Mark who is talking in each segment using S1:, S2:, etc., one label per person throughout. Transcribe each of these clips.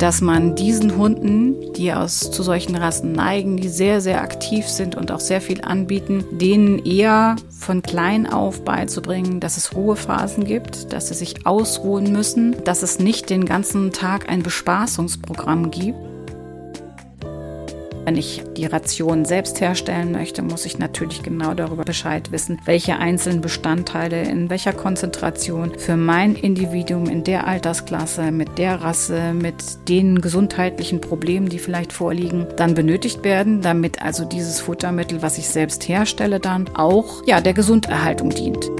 S1: dass man diesen Hunden, die aus zu solchen Rassen neigen, die sehr, sehr aktiv sind und auch sehr viel anbieten, denen eher von klein auf beizubringen, dass es Ruhephasen gibt, dass sie sich ausruhen müssen, dass es nicht den ganzen Tag ein Bespaßungsprogramm gibt wenn ich die Ration selbst herstellen möchte, muss ich natürlich genau darüber Bescheid wissen, welche einzelnen Bestandteile in welcher Konzentration für mein Individuum in der Altersklasse, mit der Rasse, mit den gesundheitlichen Problemen, die vielleicht vorliegen, dann benötigt werden, damit also dieses Futtermittel, was ich selbst herstelle, dann auch ja, der Gesunderhaltung dient.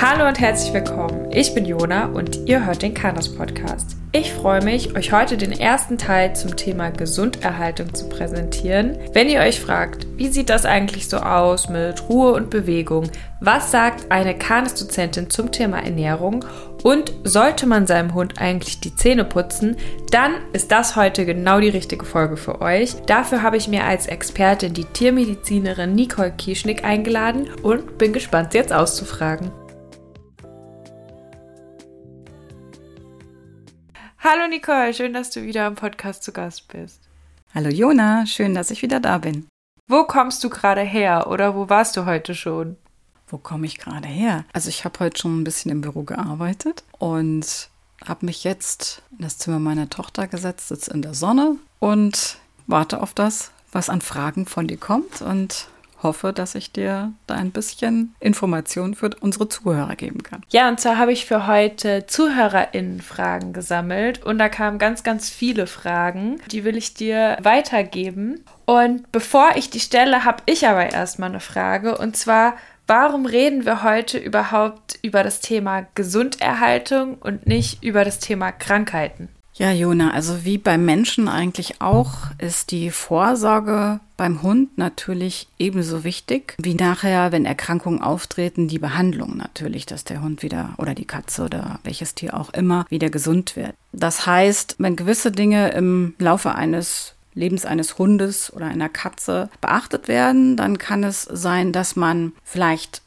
S2: Hallo und herzlich willkommen. Ich bin Jona und ihr hört den Kanos Podcast. Ich freue mich, euch heute den ersten Teil zum Thema Gesunderhaltung zu präsentieren. Wenn ihr euch fragt, wie sieht das eigentlich so aus mit Ruhe und Bewegung? Was sagt eine Kanes-Dozentin zum Thema Ernährung? Und sollte man seinem Hund eigentlich die Zähne putzen? Dann ist das heute genau die richtige Folge für euch. Dafür habe ich mir als Expertin die Tiermedizinerin Nicole Kieschnick eingeladen und bin gespannt, sie jetzt auszufragen. Hallo Nicole, schön, dass du wieder im Podcast zu Gast bist.
S1: Hallo Jona, schön, dass ich wieder da bin.
S2: Wo kommst du gerade her oder wo warst du heute schon?
S1: Wo komme ich gerade her? Also ich habe heute schon ein bisschen im Büro gearbeitet und habe mich jetzt in das Zimmer meiner Tochter gesetzt, sitze in der Sonne und warte auf das, was an Fragen von dir kommt und hoffe, dass ich dir da ein bisschen Informationen für unsere Zuhörer geben kann.
S2: Ja, und zwar habe ich für heute ZuhörerInnen-Fragen gesammelt und da kamen ganz, ganz viele Fragen. Die will ich dir weitergeben. Und bevor ich die stelle, habe ich aber erstmal eine Frage und zwar, warum reden wir heute überhaupt über das Thema Gesunderhaltung und nicht über das Thema Krankheiten?
S1: Ja, Jona, also wie beim Menschen eigentlich auch, ist die Vorsorge beim Hund natürlich ebenso wichtig wie nachher, wenn Erkrankungen auftreten, die Behandlung natürlich, dass der Hund wieder oder die Katze oder welches Tier auch immer wieder gesund wird. Das heißt, wenn gewisse Dinge im Laufe eines Lebens eines Hundes oder einer Katze beachtet werden, dann kann es sein, dass man vielleicht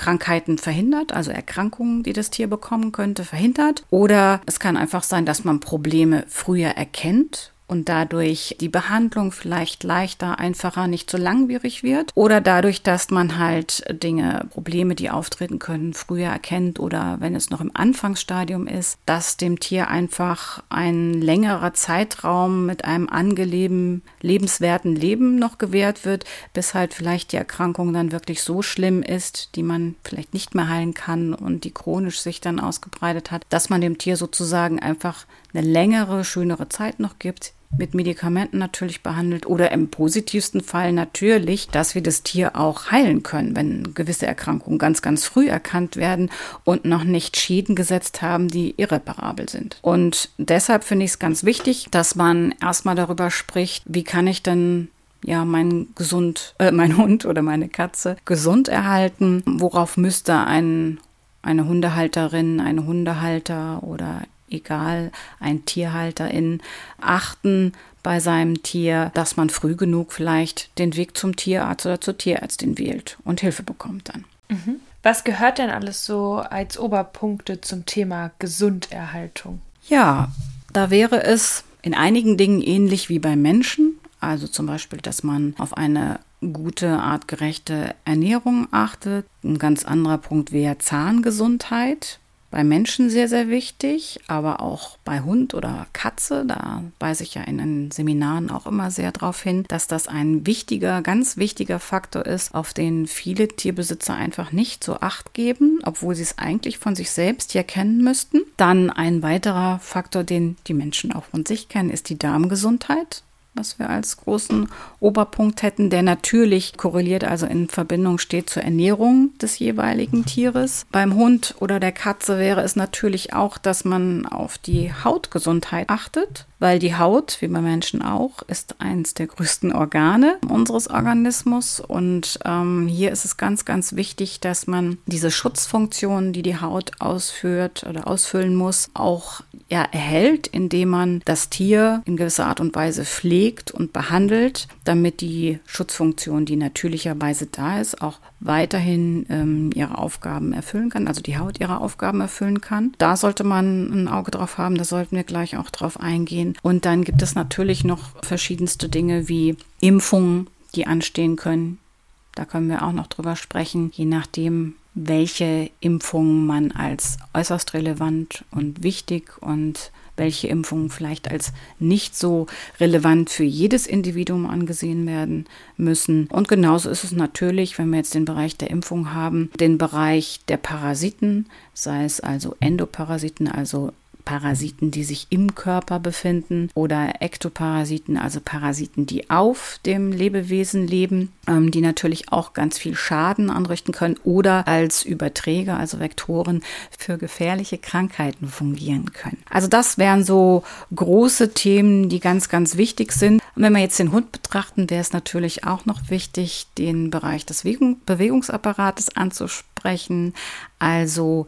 S1: Krankheiten verhindert, also Erkrankungen, die das Tier bekommen könnte, verhindert. Oder es kann einfach sein, dass man Probleme früher erkennt und dadurch die Behandlung vielleicht leichter, einfacher, nicht so langwierig wird. Oder dadurch, dass man halt Dinge, Probleme, die auftreten können, früher erkennt oder wenn es noch im Anfangsstadium ist, dass dem Tier einfach ein längerer Zeitraum mit einem angenehmen, lebenswerten Leben noch gewährt wird, bis halt vielleicht die Erkrankung dann wirklich so schlimm ist, die man vielleicht nicht mehr heilen kann und die chronisch sich dann ausgebreitet hat, dass man dem Tier sozusagen einfach eine längere, schönere Zeit noch gibt, mit Medikamenten natürlich behandelt oder im positivsten Fall natürlich, dass wir das Tier auch heilen können, wenn gewisse Erkrankungen ganz, ganz früh erkannt werden und noch nicht Schäden gesetzt haben, die irreparabel sind. Und deshalb finde ich es ganz wichtig, dass man erstmal darüber spricht, wie kann ich denn ja, mein gesund, äh, mein Hund oder meine Katze gesund erhalten? Worauf müsste ein, eine Hundehalterin, ein Hundehalter oder egal, ein Tierhalterin, achten bei seinem Tier, dass man früh genug vielleicht den Weg zum Tierarzt oder zur Tierärztin wählt und Hilfe bekommt dann.
S2: Mhm. Was gehört denn alles so als Oberpunkte zum Thema Gesunderhaltung?
S1: Ja, da wäre es in einigen Dingen ähnlich wie beim Menschen. Also zum Beispiel, dass man auf eine gute, artgerechte Ernährung achtet. Ein ganz anderer Punkt wäre Zahngesundheit bei Menschen sehr, sehr wichtig, aber auch bei Hund oder Katze. Da weise ich ja in den Seminaren auch immer sehr darauf hin, dass das ein wichtiger, ganz wichtiger Faktor ist, auf den viele Tierbesitzer einfach nicht so acht geben, obwohl sie es eigentlich von sich selbst ja kennen müssten. Dann ein weiterer Faktor, den die Menschen auch von sich kennen, ist die Darmgesundheit was wir als großen Oberpunkt hätten, der natürlich korreliert, also in Verbindung steht zur Ernährung des jeweiligen Tieres. Beim Hund oder der Katze wäre es natürlich auch, dass man auf die Hautgesundheit achtet weil die Haut, wie bei Menschen auch, ist eines der größten Organe unseres Organismus. Und ähm, hier ist es ganz, ganz wichtig, dass man diese Schutzfunktion, die die Haut ausführt oder ausfüllen muss, auch ja, erhält, indem man das Tier in gewisser Art und Weise pflegt gepflegt und behandelt, damit die Schutzfunktion, die natürlicherweise da ist, auch weiterhin ähm, ihre Aufgaben erfüllen kann, also die Haut ihre Aufgaben erfüllen kann. Da sollte man ein Auge drauf haben, da sollten wir gleich auch drauf eingehen. Und dann gibt es natürlich noch verschiedenste Dinge wie Impfungen, die anstehen können. Da können wir auch noch drüber sprechen, je nachdem, welche Impfungen man als äußerst relevant und wichtig und welche Impfungen vielleicht als nicht so relevant für jedes Individuum angesehen werden müssen. Und genauso ist es natürlich, wenn wir jetzt den Bereich der Impfung haben, den Bereich der Parasiten, sei es also Endoparasiten, also Parasiten, die sich im Körper befinden oder Ektoparasiten, also Parasiten, die auf dem Lebewesen leben, ähm, die natürlich auch ganz viel Schaden anrichten können oder als Überträger, also Vektoren für gefährliche Krankheiten fungieren können. Also das wären so große Themen, die ganz, ganz wichtig sind. Und wenn wir jetzt den Hund betrachten, wäre es natürlich auch noch wichtig, den Bereich des Bewegungsapparates anzusprechen. Also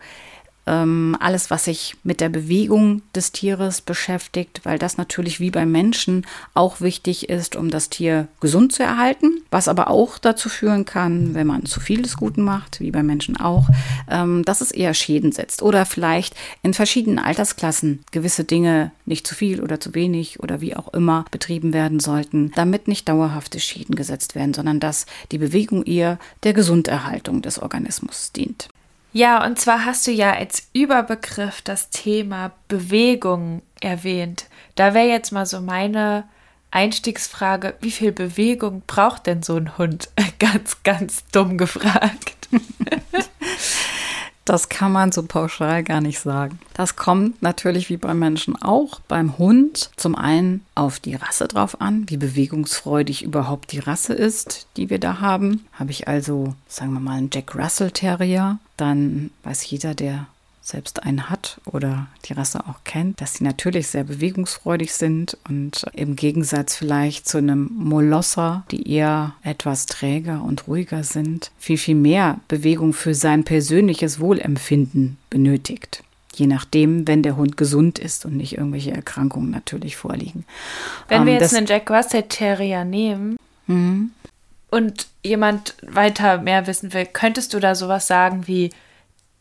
S1: ähm, alles, was sich mit der Bewegung des Tieres beschäftigt, weil das natürlich wie beim Menschen auch wichtig ist, um das Tier gesund zu erhalten, was aber auch dazu führen kann, wenn man zu viel des Guten macht, wie beim Menschen auch, ähm, dass es eher Schäden setzt oder vielleicht in verschiedenen Altersklassen gewisse Dinge nicht zu viel oder zu wenig oder wie auch immer betrieben werden sollten, damit nicht dauerhafte Schäden gesetzt werden, sondern dass die Bewegung eher der Gesunderhaltung des Organismus dient.
S2: Ja, und zwar hast du ja als Überbegriff das Thema Bewegung erwähnt. Da wäre jetzt mal so meine Einstiegsfrage, wie viel Bewegung braucht denn so ein Hund? Ganz, ganz dumm gefragt.
S1: Das kann man so pauschal gar nicht sagen. Das kommt natürlich wie beim Menschen auch beim Hund zum einen auf die Rasse drauf an, wie bewegungsfreudig überhaupt die Rasse ist, die wir da haben. Habe ich also, sagen wir mal, einen Jack Russell Terrier, dann weiß jeder, der selbst einen hat oder die Rasse auch kennt, dass sie natürlich sehr bewegungsfreudig sind und im Gegensatz vielleicht zu einem Molosser, die eher etwas träger und ruhiger sind, viel, viel mehr Bewegung für sein persönliches Wohlempfinden benötigt. Je nachdem, wenn der Hund gesund ist und nicht irgendwelche Erkrankungen natürlich vorliegen.
S2: Wenn wir ähm, jetzt einen Jack Russell Terrier nehmen mhm. und jemand weiter mehr wissen will, könntest du da sowas sagen wie,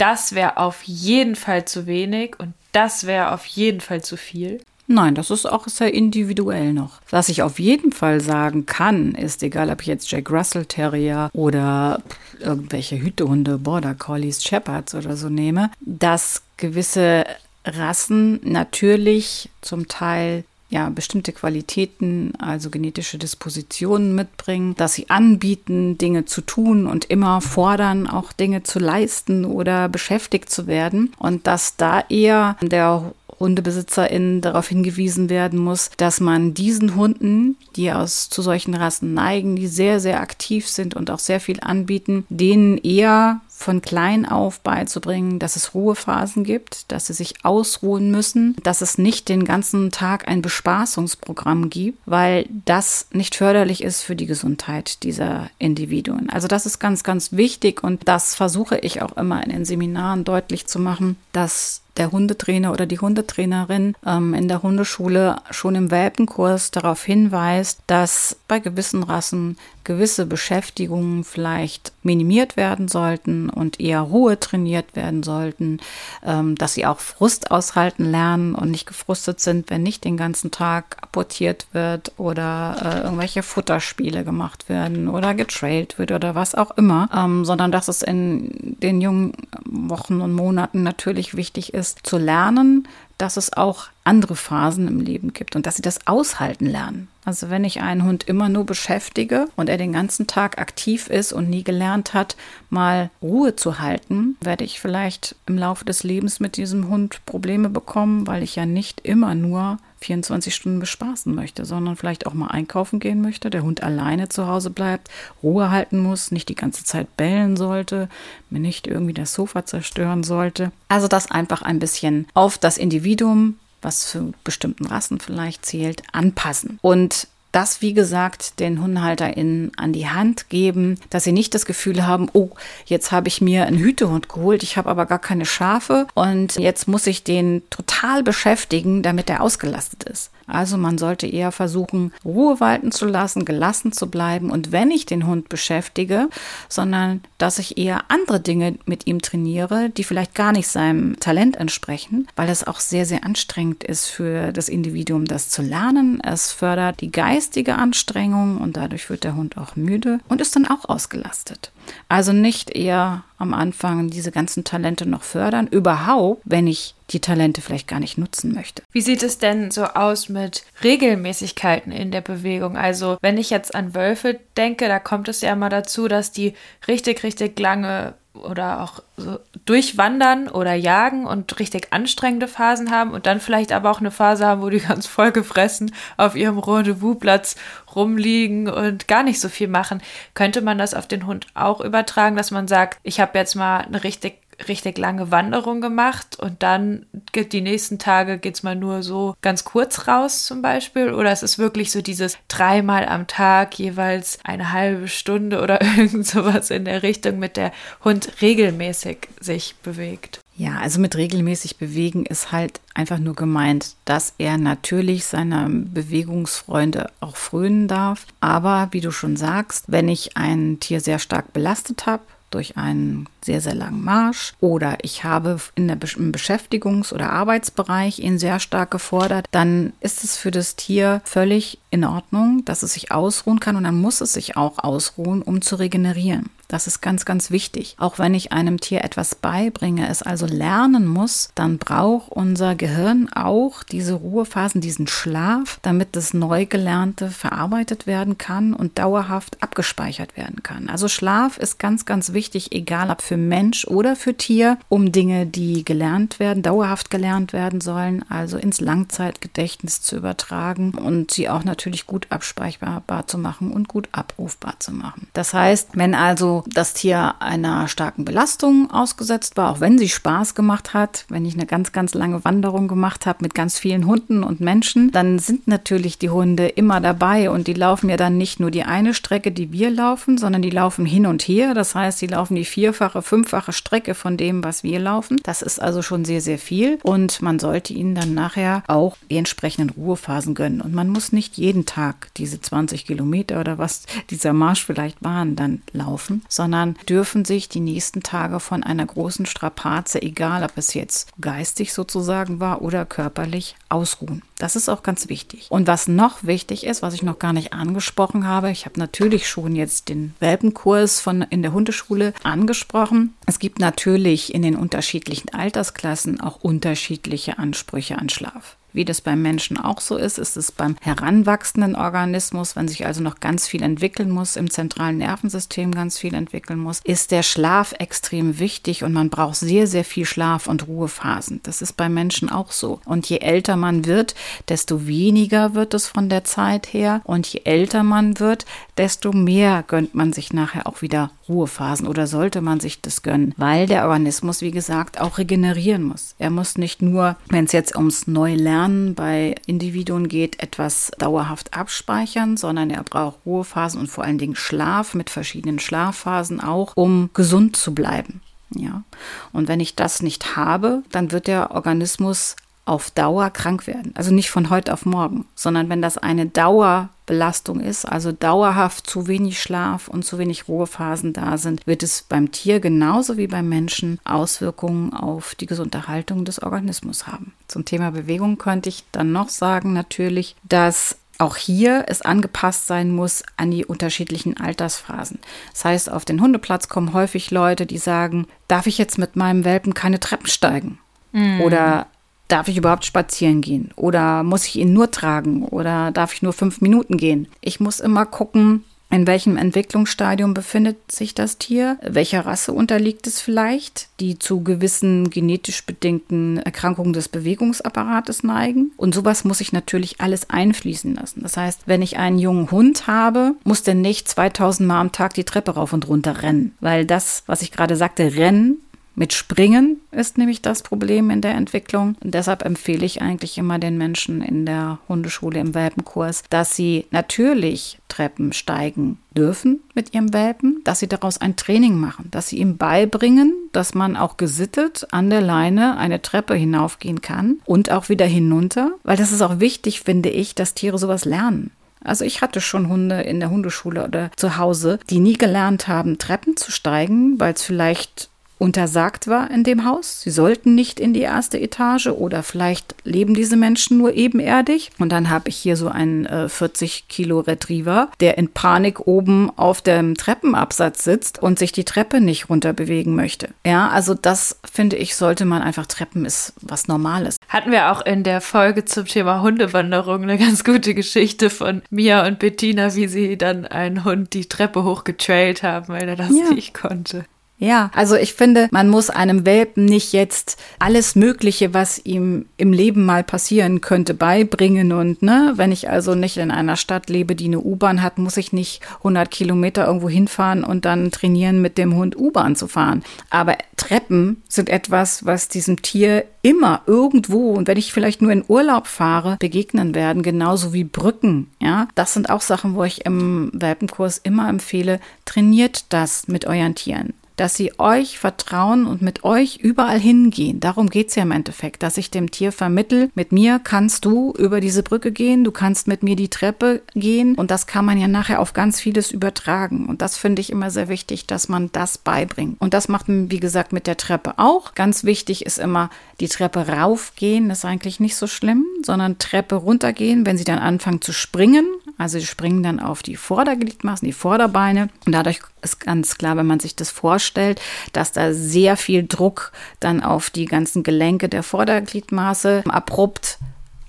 S2: das wäre auf jeden Fall zu wenig und das wäre auf jeden Fall zu viel?
S1: Nein, das ist auch sehr individuell noch. Was ich auf jeden Fall sagen kann, ist, egal ob ich jetzt Jack Russell Terrier oder irgendwelche Hütehunde, Border Collies, Shepherds oder so nehme, dass gewisse Rassen natürlich zum Teil ja, bestimmte Qualitäten, also genetische Dispositionen mitbringen, dass sie anbieten, Dinge zu tun und immer fordern, auch Dinge zu leisten oder beschäftigt zu werden. Und dass da eher der HundebesitzerInnen darauf hingewiesen werden muss, dass man diesen Hunden, die aus zu solchen Rassen neigen, die sehr, sehr aktiv sind und auch sehr viel anbieten, denen eher von klein auf beizubringen, dass es Ruhephasen gibt, dass sie sich ausruhen müssen, dass es nicht den ganzen Tag ein Bespaßungsprogramm gibt, weil das nicht förderlich ist für die Gesundheit dieser Individuen. Also das ist ganz, ganz wichtig und das versuche ich auch immer in den Seminaren deutlich zu machen, dass der Hundetrainer oder die Hundetrainerin ähm, in der Hundeschule schon im Welpenkurs darauf hinweist, dass bei gewissen Rassen gewisse Beschäftigungen vielleicht minimiert werden sollten und eher Ruhe trainiert werden sollten, ähm, dass sie auch Frust aushalten lernen und nicht gefrustet sind, wenn nicht den ganzen Tag apportiert wird oder äh, irgendwelche Futterspiele gemacht werden oder getrailt wird oder was auch immer, ähm, sondern dass es in den jungen Wochen und Monaten natürlich wichtig ist, zu lernen, dass es auch andere Phasen im Leben gibt und dass sie das aushalten lernen. Also wenn ich einen Hund immer nur beschäftige und er den ganzen Tag aktiv ist und nie gelernt hat, mal Ruhe zu halten, werde ich vielleicht im Laufe des Lebens mit diesem Hund Probleme bekommen, weil ich ja nicht immer nur 24 Stunden bespaßen möchte, sondern vielleicht auch mal einkaufen gehen möchte, der Hund alleine zu Hause bleibt, Ruhe halten muss, nicht die ganze Zeit bellen sollte, mir nicht irgendwie das Sofa zerstören sollte. Also das einfach ein bisschen auf das Individuum was für bestimmten Rassen vielleicht zählt, anpassen. Und das, wie gesagt, den HundehalterInnen an die Hand geben, dass sie nicht das Gefühl haben, oh, jetzt habe ich mir einen Hütehund geholt, ich habe aber gar keine Schafe und jetzt muss ich den total beschäftigen, damit er ausgelastet ist. Also man sollte eher versuchen, Ruhe walten zu lassen, gelassen zu bleiben und wenn ich den Hund beschäftige, sondern dass ich eher andere Dinge mit ihm trainiere, die vielleicht gar nicht seinem Talent entsprechen, weil es auch sehr, sehr anstrengend ist für das Individuum, das zu lernen. Es fördert die geistige Anstrengung und dadurch wird der Hund auch müde und ist dann auch ausgelastet. Also nicht eher am Anfang diese ganzen Talente noch fördern, überhaupt, wenn ich die Talente vielleicht gar nicht nutzen möchte.
S2: Wie sieht es denn so aus mit Regelmäßigkeiten in der Bewegung? Also wenn ich jetzt an Wölfe denke, da kommt es ja immer dazu, dass die richtig, richtig lange oder auch so durchwandern oder jagen und richtig anstrengende Phasen haben und dann vielleicht aber auch eine Phase haben, wo die ganz vollgefressen auf ihrem Rendezvousplatz rumliegen und gar nicht so viel machen. Könnte man das auf den Hund auch übertragen, dass man sagt, ich habe jetzt mal eine richtig richtig lange Wanderung gemacht und dann geht die nächsten Tage geht's mal nur so ganz kurz raus zum Beispiel oder es ist wirklich so dieses dreimal am Tag jeweils eine halbe Stunde oder irgend sowas in der Richtung mit der Hund regelmäßig sich bewegt.
S1: Ja, also mit regelmäßig bewegen ist halt einfach nur gemeint, dass er natürlich seiner Bewegungsfreunde auch frönen darf. Aber wie du schon sagst, wenn ich ein Tier sehr stark belastet habe, durch einen sehr, sehr langen Marsch. Oder ich habe in der im Beschäftigungs- oder Arbeitsbereich ihn sehr stark gefordert, dann ist es für das Tier völlig in Ordnung, dass es sich ausruhen kann. Und dann muss es sich auch ausruhen, um zu regenerieren. Das ist ganz, ganz wichtig. Auch wenn ich einem Tier etwas beibringe, es also lernen muss, dann braucht unser Gehirn auch diese Ruhephasen, diesen Schlaf, damit das Neugelernte verarbeitet werden kann und dauerhaft abgespeichert werden kann. Also Schlaf ist ganz, ganz wichtig, egal ob für Mensch oder für Tier, um Dinge, die gelernt werden, dauerhaft gelernt werden sollen, also ins Langzeitgedächtnis zu übertragen und sie auch natürlich gut abspeicherbar zu machen und gut abrufbar zu machen. Das heißt, wenn also das Tier einer starken Belastung ausgesetzt war, auch wenn sie Spaß gemacht hat, wenn ich eine ganz, ganz lange Wanderung gemacht habe mit ganz vielen Hunden und Menschen, dann sind natürlich die Hunde immer dabei und die laufen ja dann nicht nur die eine Strecke, die wir laufen, sondern die laufen hin und her. Das heißt, sie laufen die vierfache, fünffache Strecke von dem, was wir laufen. Das ist also schon sehr, sehr viel und man sollte ihnen dann nachher auch die entsprechenden Ruhephasen gönnen. Und man muss nicht jeden Tag diese 20 Kilometer oder was dieser Marsch vielleicht waren, dann laufen, sondern dürfen sich die nächsten Tage von einer großen Strapaze, egal ob es jetzt geistig sozusagen war oder körperlich, ausruhen. Das ist auch ganz wichtig. Und was noch wichtig ist, was ich noch gar nicht angesprochen habe, ich habe natürlich schon jetzt den Welpenkurs von in der Hundeschule angesprochen. Es gibt natürlich in den unterschiedlichen Altersklassen auch unterschiedliche Ansprüche an Schlaf. Wie das beim Menschen auch so ist, ist es beim heranwachsenden Organismus, wenn sich also noch ganz viel entwickeln muss, im zentralen Nervensystem ganz viel entwickeln muss, ist der Schlaf extrem wichtig und man braucht sehr, sehr viel Schlaf und Ruhephasen. Das ist beim Menschen auch so. Und je älter man wird, desto weniger wird es von der Zeit her. Und je älter man wird, desto mehr gönnt man sich nachher auch wieder Ruhephasen oder sollte man sich das gönnen, weil der Organismus, wie gesagt, auch regenerieren muss. Er muss nicht nur, wenn es jetzt ums Neulernen bei Individuen geht, etwas dauerhaft abspeichern, sondern er braucht Ruhephasen und vor allen Dingen Schlaf mit verschiedenen Schlafphasen auch, um gesund zu bleiben. Ja. Und wenn ich das nicht habe, dann wird der Organismus auf Dauer krank werden. Also nicht von heute auf morgen, sondern wenn das eine Dauerbelastung ist, also dauerhaft zu wenig Schlaf und zu wenig Ruhephasen da sind, wird es beim Tier genauso wie beim Menschen Auswirkungen auf die Gesunderhaltung des Organismus haben. Zum Thema Bewegung könnte ich dann noch sagen natürlich, dass auch hier es angepasst sein muss an die unterschiedlichen Altersphasen. Das heißt, auf den Hundeplatz kommen häufig Leute, die sagen, darf ich jetzt mit meinem Welpen keine Treppen steigen? Mm. Oder darf ich überhaupt spazieren gehen? Oder muss ich ihn nur tragen? Oder darf ich nur fünf Minuten gehen? Ich muss immer gucken, in welchem Entwicklungsstadium befindet sich das Tier? Welcher Rasse unterliegt es vielleicht, die zu gewissen genetisch bedingten Erkrankungen des Bewegungsapparates neigen? Und sowas muss ich natürlich alles einfließen lassen. Das heißt, wenn ich einen jungen Hund habe, muss der nicht 2000 Mal am Tag die Treppe rauf und runter rennen, weil das, was ich gerade sagte, Rennen, Mit Springen ist nämlich das Problem in der Entwicklung. Und deshalb empfehle ich eigentlich immer den Menschen in der Hundeschule im Welpenkurs, dass sie natürlich Treppen steigen dürfen mit ihrem Welpen, dass sie daraus ein Training machen, dass sie ihm beibringen, dass man auch gesittet an der Leine eine Treppe hinaufgehen kann und auch wieder hinunter, weil das ist auch wichtig, finde ich, dass Tiere sowas lernen. Also ich hatte schon Hunde in der Hundeschule oder zu Hause, die nie gelernt haben, Treppen zu steigen, weil es vielleicht untersagt war in dem Haus. Sie sollten nicht in die erste Etage oder vielleicht leben diese Menschen nur ebenerdig. Und dann habe ich hier so einen äh, 40 Kilo Retriever, der in Panik oben auf dem Treppenabsatz sitzt und sich die Treppe nicht runterbewegen möchte. Ja, also das finde ich, sollte man einfach Treppen ist was Normales.
S2: Hatten wir auch in der Folge zum Thema Hundewanderung eine ganz gute Geschichte von Mia und Bettina, wie sie dann einen Hund die Treppe hochgetrailt haben, weil er das ja. nicht konnte.
S1: Ja, also ich finde, man muss einem Welpen nicht jetzt alles Mögliche, was ihm im Leben mal passieren könnte, beibringen. Und ne, wenn ich also nicht in einer Stadt lebe, die eine U-Bahn hat, muss ich nicht 100 Kilometer irgendwo hinfahren und dann trainieren, mit dem Hund U-Bahn zu fahren. Aber Treppen sind etwas, was diesem Tier immer irgendwo und wenn ich vielleicht nur in Urlaub fahre, begegnen werden, genauso wie Brücken. Ja, das sind auch Sachen, wo ich im Welpenkurs immer empfehle, trainiert das mit euren Tieren dass sie euch vertrauen und mit euch überall hingehen. Darum geht es ja im Endeffekt, dass ich dem Tier vermittel, mit mir kannst du über diese Brücke gehen, du kannst mit mir die Treppe gehen und das kann man ja nachher auf ganz vieles übertragen. Und das finde ich immer sehr wichtig, dass man das beibringt. Und das macht man, wie gesagt, mit der Treppe auch. Ganz wichtig ist immer die Treppe raufgehen, das ist eigentlich nicht so schlimm, sondern Treppe runtergehen, wenn sie dann anfangen zu springen. Also sie springen dann auf die Vordergliedmaßen, die Vorderbeine. Und dadurch ist ganz klar, wenn man sich das vorstellt, dass da sehr viel Druck dann auf die ganzen Gelenke der Vordergliedmaße abrupt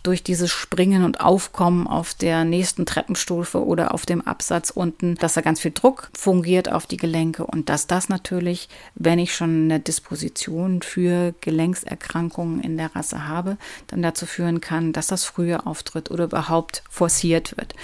S1: durch dieses Springen und Aufkommen auf der nächsten Treppenstufe oder auf dem Absatz unten, dass da ganz viel Druck fungiert auf die Gelenke und dass das natürlich, wenn ich schon eine Disposition für Gelenkserkrankungen in der Rasse habe, dann dazu führen kann, dass das früher auftritt oder überhaupt forciert wird.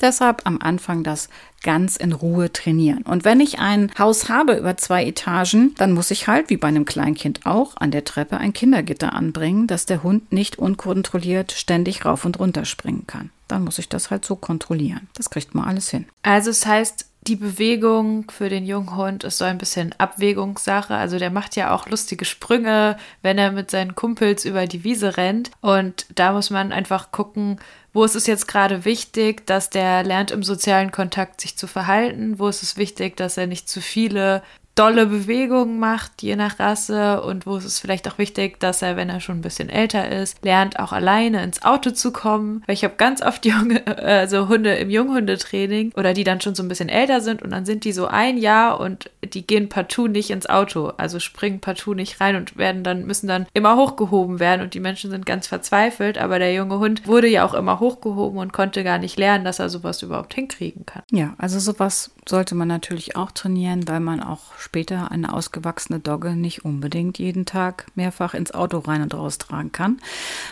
S1: Deshalb am Anfang das ganz in Ruhe trainieren. Und wenn ich ein Haus habe über zwei Etagen, dann muss ich halt, wie bei einem Kleinkind auch, an der Treppe ein Kindergitter anbringen, dass der Hund nicht unkontrolliert ständig rauf und runter springen kann. Dann muss ich das halt so kontrollieren. Das kriegt man alles hin.
S2: Also es heißt, die Bewegung für den jungen Hund ist so ein bisschen Abwägungssache. Also der macht ja auch lustige Sprünge, wenn er mit seinen Kumpels über die Wiese rennt. Und da muss man einfach gucken, wo ist es jetzt gerade wichtig, dass der lernt, im sozialen Kontakt sich zu verhalten? Wo ist es wichtig, dass er nicht zu viele dolle Bewegungen macht, je nach Rasse und wo ist es vielleicht auch wichtig, dass er, wenn er schon ein bisschen älter ist, lernt auch alleine ins Auto zu kommen. Weil ich habe ganz oft junge, also Hunde im Junghundetraining oder die dann schon so ein bisschen älter sind und dann sind die so ein Jahr und die gehen partout nicht ins Auto, also springen partout nicht rein und werden dann, müssen dann immer hochgehoben werden und die Menschen sind ganz verzweifelt, aber der junge Hund wurde ja auch immer hochgehoben und konnte gar nicht lernen, dass er sowas überhaupt hinkriegen kann.
S1: Ja, also sowas sollte man natürlich auch trainieren, weil man auch später eine ausgewachsene Dogge nicht unbedingt jeden Tag mehrfach ins Auto rein und raus tragen kann.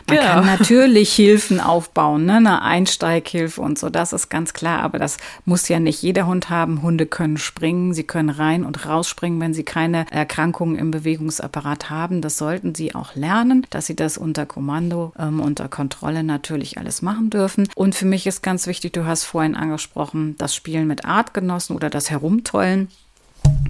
S1: Man genau. kann natürlich Hilfen aufbauen, ne? eine Einsteighilfe und so, das ist ganz klar, aber das muss ja nicht jeder Hund haben. Hunde können springen, sie können rein und rausspringen, wenn sie keine Erkrankungen im Bewegungsapparat haben. Das sollten sie auch lernen, dass sie das unter Kommando, ähm, unter Kontrolle natürlich alles machen dürfen. Und für mich ist ganz wichtig, du hast vorhin angesprochen, das Spielen mit Artgenossen oder das Herumtollen.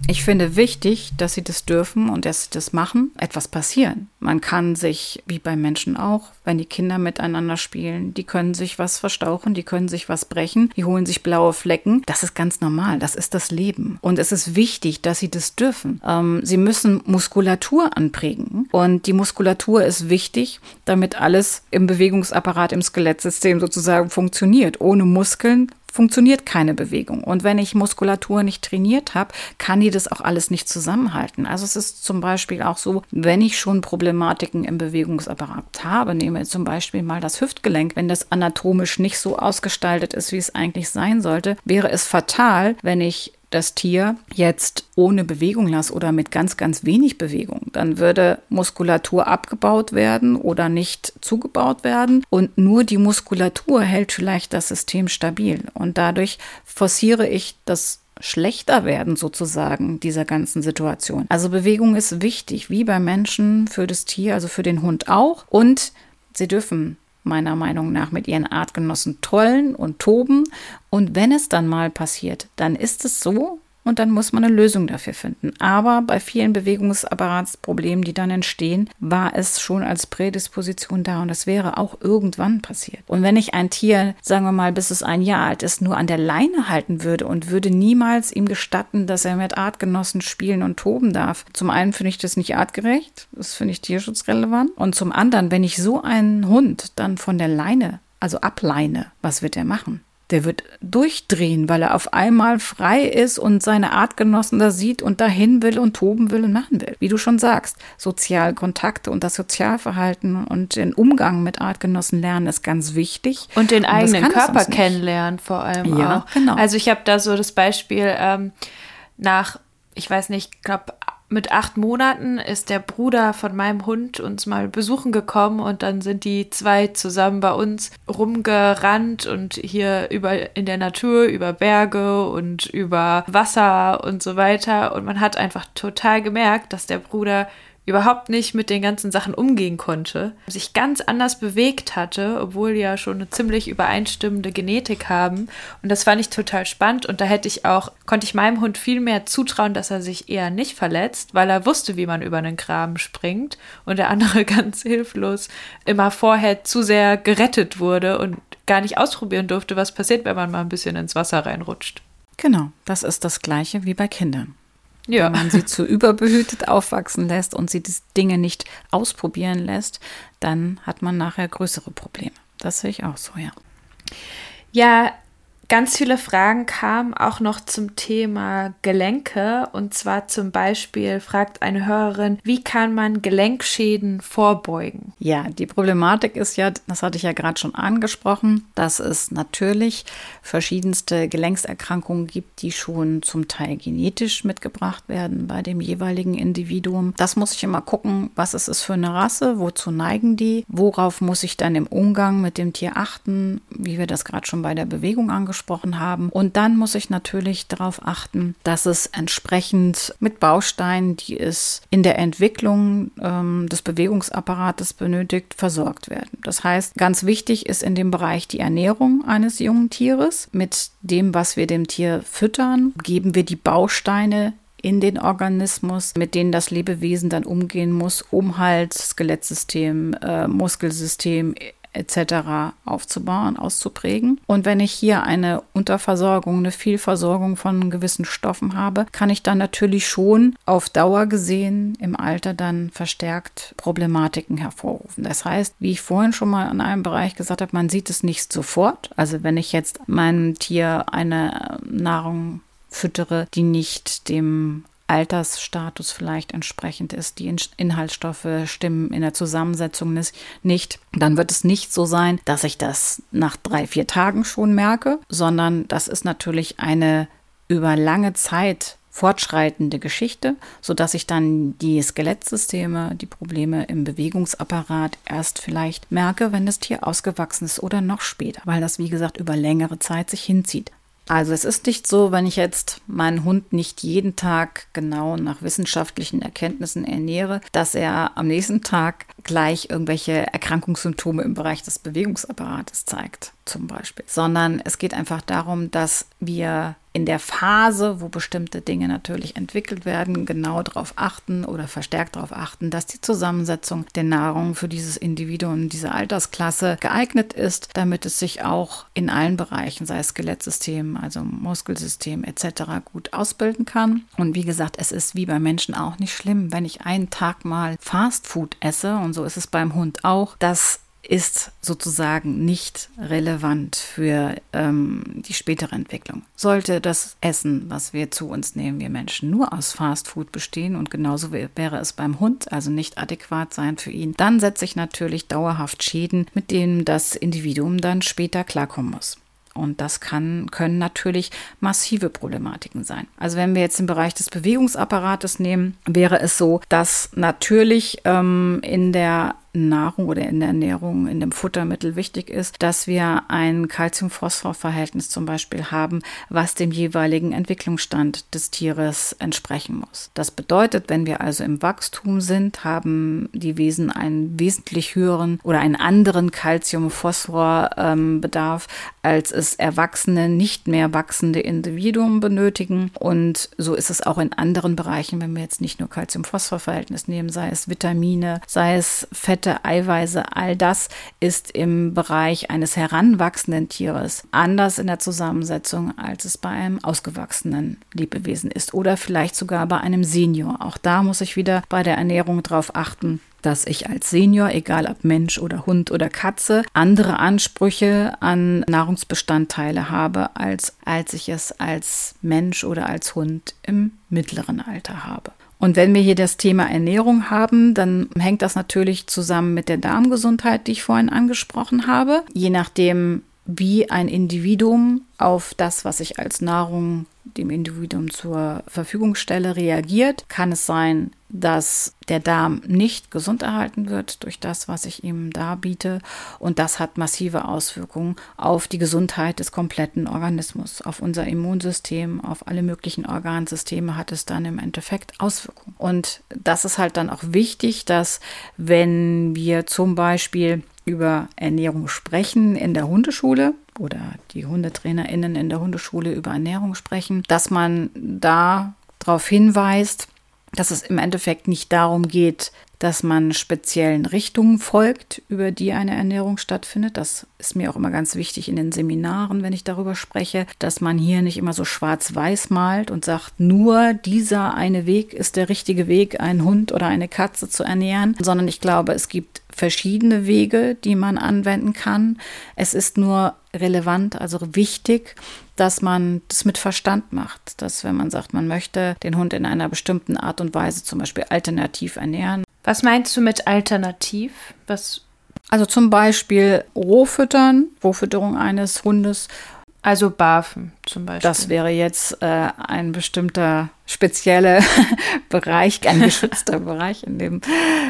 S1: Ich finde wichtig, dass sie das dürfen und dass sie das machen, etwas passieren. Man kann sich, wie bei Menschen auch, wenn die Kinder miteinander spielen, die können sich was verstauchen, die können sich was brechen, die holen sich blaue Flecken. Das ist ganz normal, das ist das Leben. Und es ist wichtig, dass sie das dürfen. Ähm, sie müssen Muskulatur anprägen. Und die Muskulatur ist wichtig, damit alles im Bewegungsapparat, im Skelettsystem sozusagen funktioniert. Ohne Muskeln funktioniert keine Bewegung. Und wenn ich Muskulatur nicht trainiert habe, kann die das auch alles nicht zusammenhalten. Also es ist zum Beispiel auch so, wenn ich schon Problematiken im Bewegungsapparat habe, nehme zum Beispiel mal das Hüftgelenk, wenn das anatomisch nicht so ausgestaltet ist, wie es eigentlich sein sollte, wäre es fatal, wenn ich das Tier jetzt ohne Bewegung lasse oder mit ganz, ganz wenig Bewegung, dann würde Muskulatur abgebaut werden oder nicht zugebaut werden und nur die Muskulatur hält vielleicht das System stabil und dadurch forciere ich das schlechter werden sozusagen dieser ganzen Situation. Also Bewegung ist wichtig, wie bei Menschen, für das Tier, also für den Hund auch. Und sie dürfen meiner Meinung nach mit ihren Artgenossen tollen und toben. Und wenn es dann mal passiert, dann ist es so, und dann muss man eine Lösung dafür finden. Aber bei vielen Bewegungsapparatsproblemen, die dann entstehen, war es schon als Prädisposition da und das wäre auch irgendwann passiert. Und wenn ich ein Tier, sagen wir mal, bis es ein Jahr alt ist, nur an der Leine halten würde und würde niemals ihm gestatten, dass er mit Artgenossen spielen und toben darf, zum einen finde ich das nicht artgerecht, das finde ich tierschutzrelevant und zum anderen, wenn ich so einen Hund dann von der Leine also ableine, was wird er machen? Der wird durchdrehen, weil er auf einmal frei ist und seine Artgenossen da sieht und dahin will und toben will und machen will. Wie du schon sagst, Sozialkontakte und das Sozialverhalten und den Umgang mit Artgenossen lernen ist ganz wichtig.
S2: Und den eigenen Körper kennenlernen vor allem ja, auch. Genau. Also ich habe da so das Beispiel ähm, nach, ich weiß nicht, ich glaube mit acht Monaten ist der Bruder von meinem Hund uns mal besuchen gekommen und dann sind die zwei zusammen bei uns rumgerannt und hier über in der Natur über Berge und über Wasser und so weiter. Und man hat einfach total gemerkt, dass der Bruder überhaupt nicht mit den ganzen Sachen umgehen konnte, sich ganz anders bewegt hatte, obwohl die ja schon eine ziemlich übereinstimmende Genetik haben. Und das fand ich total spannend. Und da hätte ich auch, konnte ich meinem Hund viel mehr zutrauen, dass er sich eher nicht verletzt, weil er wusste, wie man über einen Graben springt und der andere ganz hilflos immer vorher zu sehr gerettet wurde und gar nicht ausprobieren durfte, was passiert, wenn man mal ein bisschen ins Wasser reinrutscht.
S1: Genau, das ist das gleiche wie bei Kindern. Ja. Wenn man sie zu überbehütet aufwachsen lässt und sie die Dinge nicht ausprobieren lässt, dann hat man nachher größere Probleme. Das sehe ich auch so, ja.
S2: Ja, Ganz viele Fragen kamen auch noch zum Thema Gelenke. Und zwar zum Beispiel fragt eine Hörerin, wie kann man Gelenkschäden vorbeugen?
S1: Ja, die Problematik ist ja, das hatte ich ja gerade schon angesprochen, dass es natürlich verschiedenste Gelenkserkrankungen gibt, die schon zum Teil genetisch mitgebracht werden bei dem jeweiligen Individuum. Das muss ich immer gucken, was ist es für eine Rasse, wozu neigen die, worauf muss ich dann im Umgang mit dem Tier achten, wie wir das gerade schon bei der Bewegung angesprochen angesprochen haben. Und dann muss ich natürlich darauf achten, dass es entsprechend mit Bausteinen, die es in der Entwicklung ähm, des Bewegungsapparates benötigt, versorgt werden. Das heißt, ganz wichtig ist in dem Bereich die Ernährung eines jungen Tieres. Mit dem, was wir dem Tier füttern, geben wir die Bausteine in den Organismus, mit denen das Lebewesen dann umgehen muss, um halt Skelettsystem, äh, Muskelsystem etc. aufzubauen, auszuprägen. Und wenn ich hier eine Unterversorgung, eine Vielversorgung von gewissen Stoffen habe, kann ich dann natürlich schon auf Dauer gesehen im Alter dann verstärkt Problematiken hervorrufen. Das heißt, wie ich vorhin schon mal in einem Bereich gesagt habe, man sieht es nicht sofort. Also wenn ich jetzt meinem Tier eine Nahrung füttere, die nicht dem Altersstatus vielleicht entsprechend ist, die Inhaltsstoffe stimmen in der Zusammensetzung nicht, dann wird es nicht so sein, dass ich das nach drei, vier Tagen schon merke, sondern das ist natürlich eine über lange Zeit fortschreitende Geschichte, sodass ich dann die Skelettsysteme, die Probleme im Bewegungsapparat erst vielleicht merke, wenn das Tier ausgewachsen ist oder noch später, weil das, wie gesagt, über längere Zeit sich hinzieht. Also es ist nicht so, wenn ich jetzt meinen Hund nicht jeden Tag genau nach wissenschaftlichen Erkenntnissen ernähre, dass er am nächsten Tag gleich irgendwelche Erkrankungssymptome im Bereich des Bewegungsapparates zeigt, zum Beispiel. Sondern es geht einfach darum, dass wir in der Phase, wo bestimmte Dinge natürlich entwickelt werden, genau darauf achten oder verstärkt darauf achten, dass die Zusammensetzung der Nahrung für dieses Individuum, diese Altersklasse geeignet ist, damit es sich auch in allen Bereichen, sei es Skelettsystem, also Muskelsystem etc., gut ausbilden kann. Und wie gesagt, es ist wie bei Menschen auch nicht schlimm, wenn ich einen Tag mal Fastfood esse, und so ist es beim Hund auch, dass ist sozusagen nicht relevant für ähm, die spätere Entwicklung. Sollte das Essen, was wir zu uns nehmen, wir Menschen, nur aus Fastfood bestehen und genauso wäre es beim Hund, also nicht adäquat sein für ihn, dann setze ich natürlich dauerhaft Schäden, mit denen das Individuum dann später klarkommen muss. Und das kann, können natürlich massive Problematiken sein. Also wenn wir jetzt den Bereich des Bewegungsapparates nehmen, wäre es so, dass natürlich ähm, in der Nahrung oder in der Ernährung, in dem Futtermittel wichtig ist, dass wir ein Calcium-Phosphor-Verhältnis zum Beispiel haben, was dem jeweiligen Entwicklungsstand des Tieres entsprechen muss. Das bedeutet, wenn wir also im Wachstum sind, haben die Wesen einen wesentlich höheren oder einen anderen Calcium-Phosphor-Bedarf, als es Erwachsene, nicht mehr wachsende Individuen benötigen. Und so ist es auch in anderen Bereichen, wenn wir jetzt nicht nur Calcium-Phosphor-Verhältnis nehmen, sei es Vitamine, sei es Fette, Eiweiße, all das ist im Bereich eines heranwachsenden Tieres anders in der Zusammensetzung, als es bei einem ausgewachsenen Lebewesen ist oder vielleicht sogar bei einem Senior. Auch da muss ich wieder bei der Ernährung darauf achten, dass ich als Senior, egal ob Mensch oder Hund oder Katze, andere Ansprüche an Nahrungsbestandteile habe, als als ich es als Mensch oder als Hund im mittleren Alter habe. Und wenn wir hier das Thema Ernährung haben, dann hängt das natürlich zusammen mit der Darmgesundheit, die ich vorhin angesprochen habe. Je nachdem, wie ein Individuum auf das, was ich als Nahrung dem Individuum zur Verfügung stelle, reagiert, kann es sein, dass der Darm nicht gesund erhalten wird durch das, was ich ihm darbiete. Und das hat massive Auswirkungen auf die Gesundheit des kompletten Organismus, auf unser Immunsystem, auf alle möglichen Organsysteme hat es dann im Endeffekt Auswirkungen. Und das ist halt dann auch wichtig, dass wenn wir zum Beispiel über Ernährung sprechen in der Hundeschule oder die HundetrainerInnen in der Hundeschule über Ernährung sprechen, dass man da darauf hinweist, dass es im Endeffekt nicht darum geht, dass man speziellen Richtungen folgt, über die eine Ernährung stattfindet. Das ist mir auch immer ganz wichtig in den Seminaren, wenn ich darüber spreche, dass man hier nicht immer so schwarz-weiß malt und sagt, nur dieser eine Weg ist der richtige Weg, einen Hund oder eine Katze zu ernähren, sondern ich glaube, es gibt verschiedene Wege, die man anwenden kann. Es ist nur relevant, also wichtig, dass man das mit Verstand macht. Dass wenn man sagt, man möchte den Hund in einer bestimmten Art und Weise zum Beispiel alternativ ernähren.
S2: Was meinst du mit alternativ? Was
S1: also zum Beispiel Rohfüttern, Rohfütterung eines Hundes.
S2: Also Barfen zum Beispiel.
S1: Das wäre jetzt äh, ein bestimmter spezielle Bereich, ein geschützter Bereich, in dem,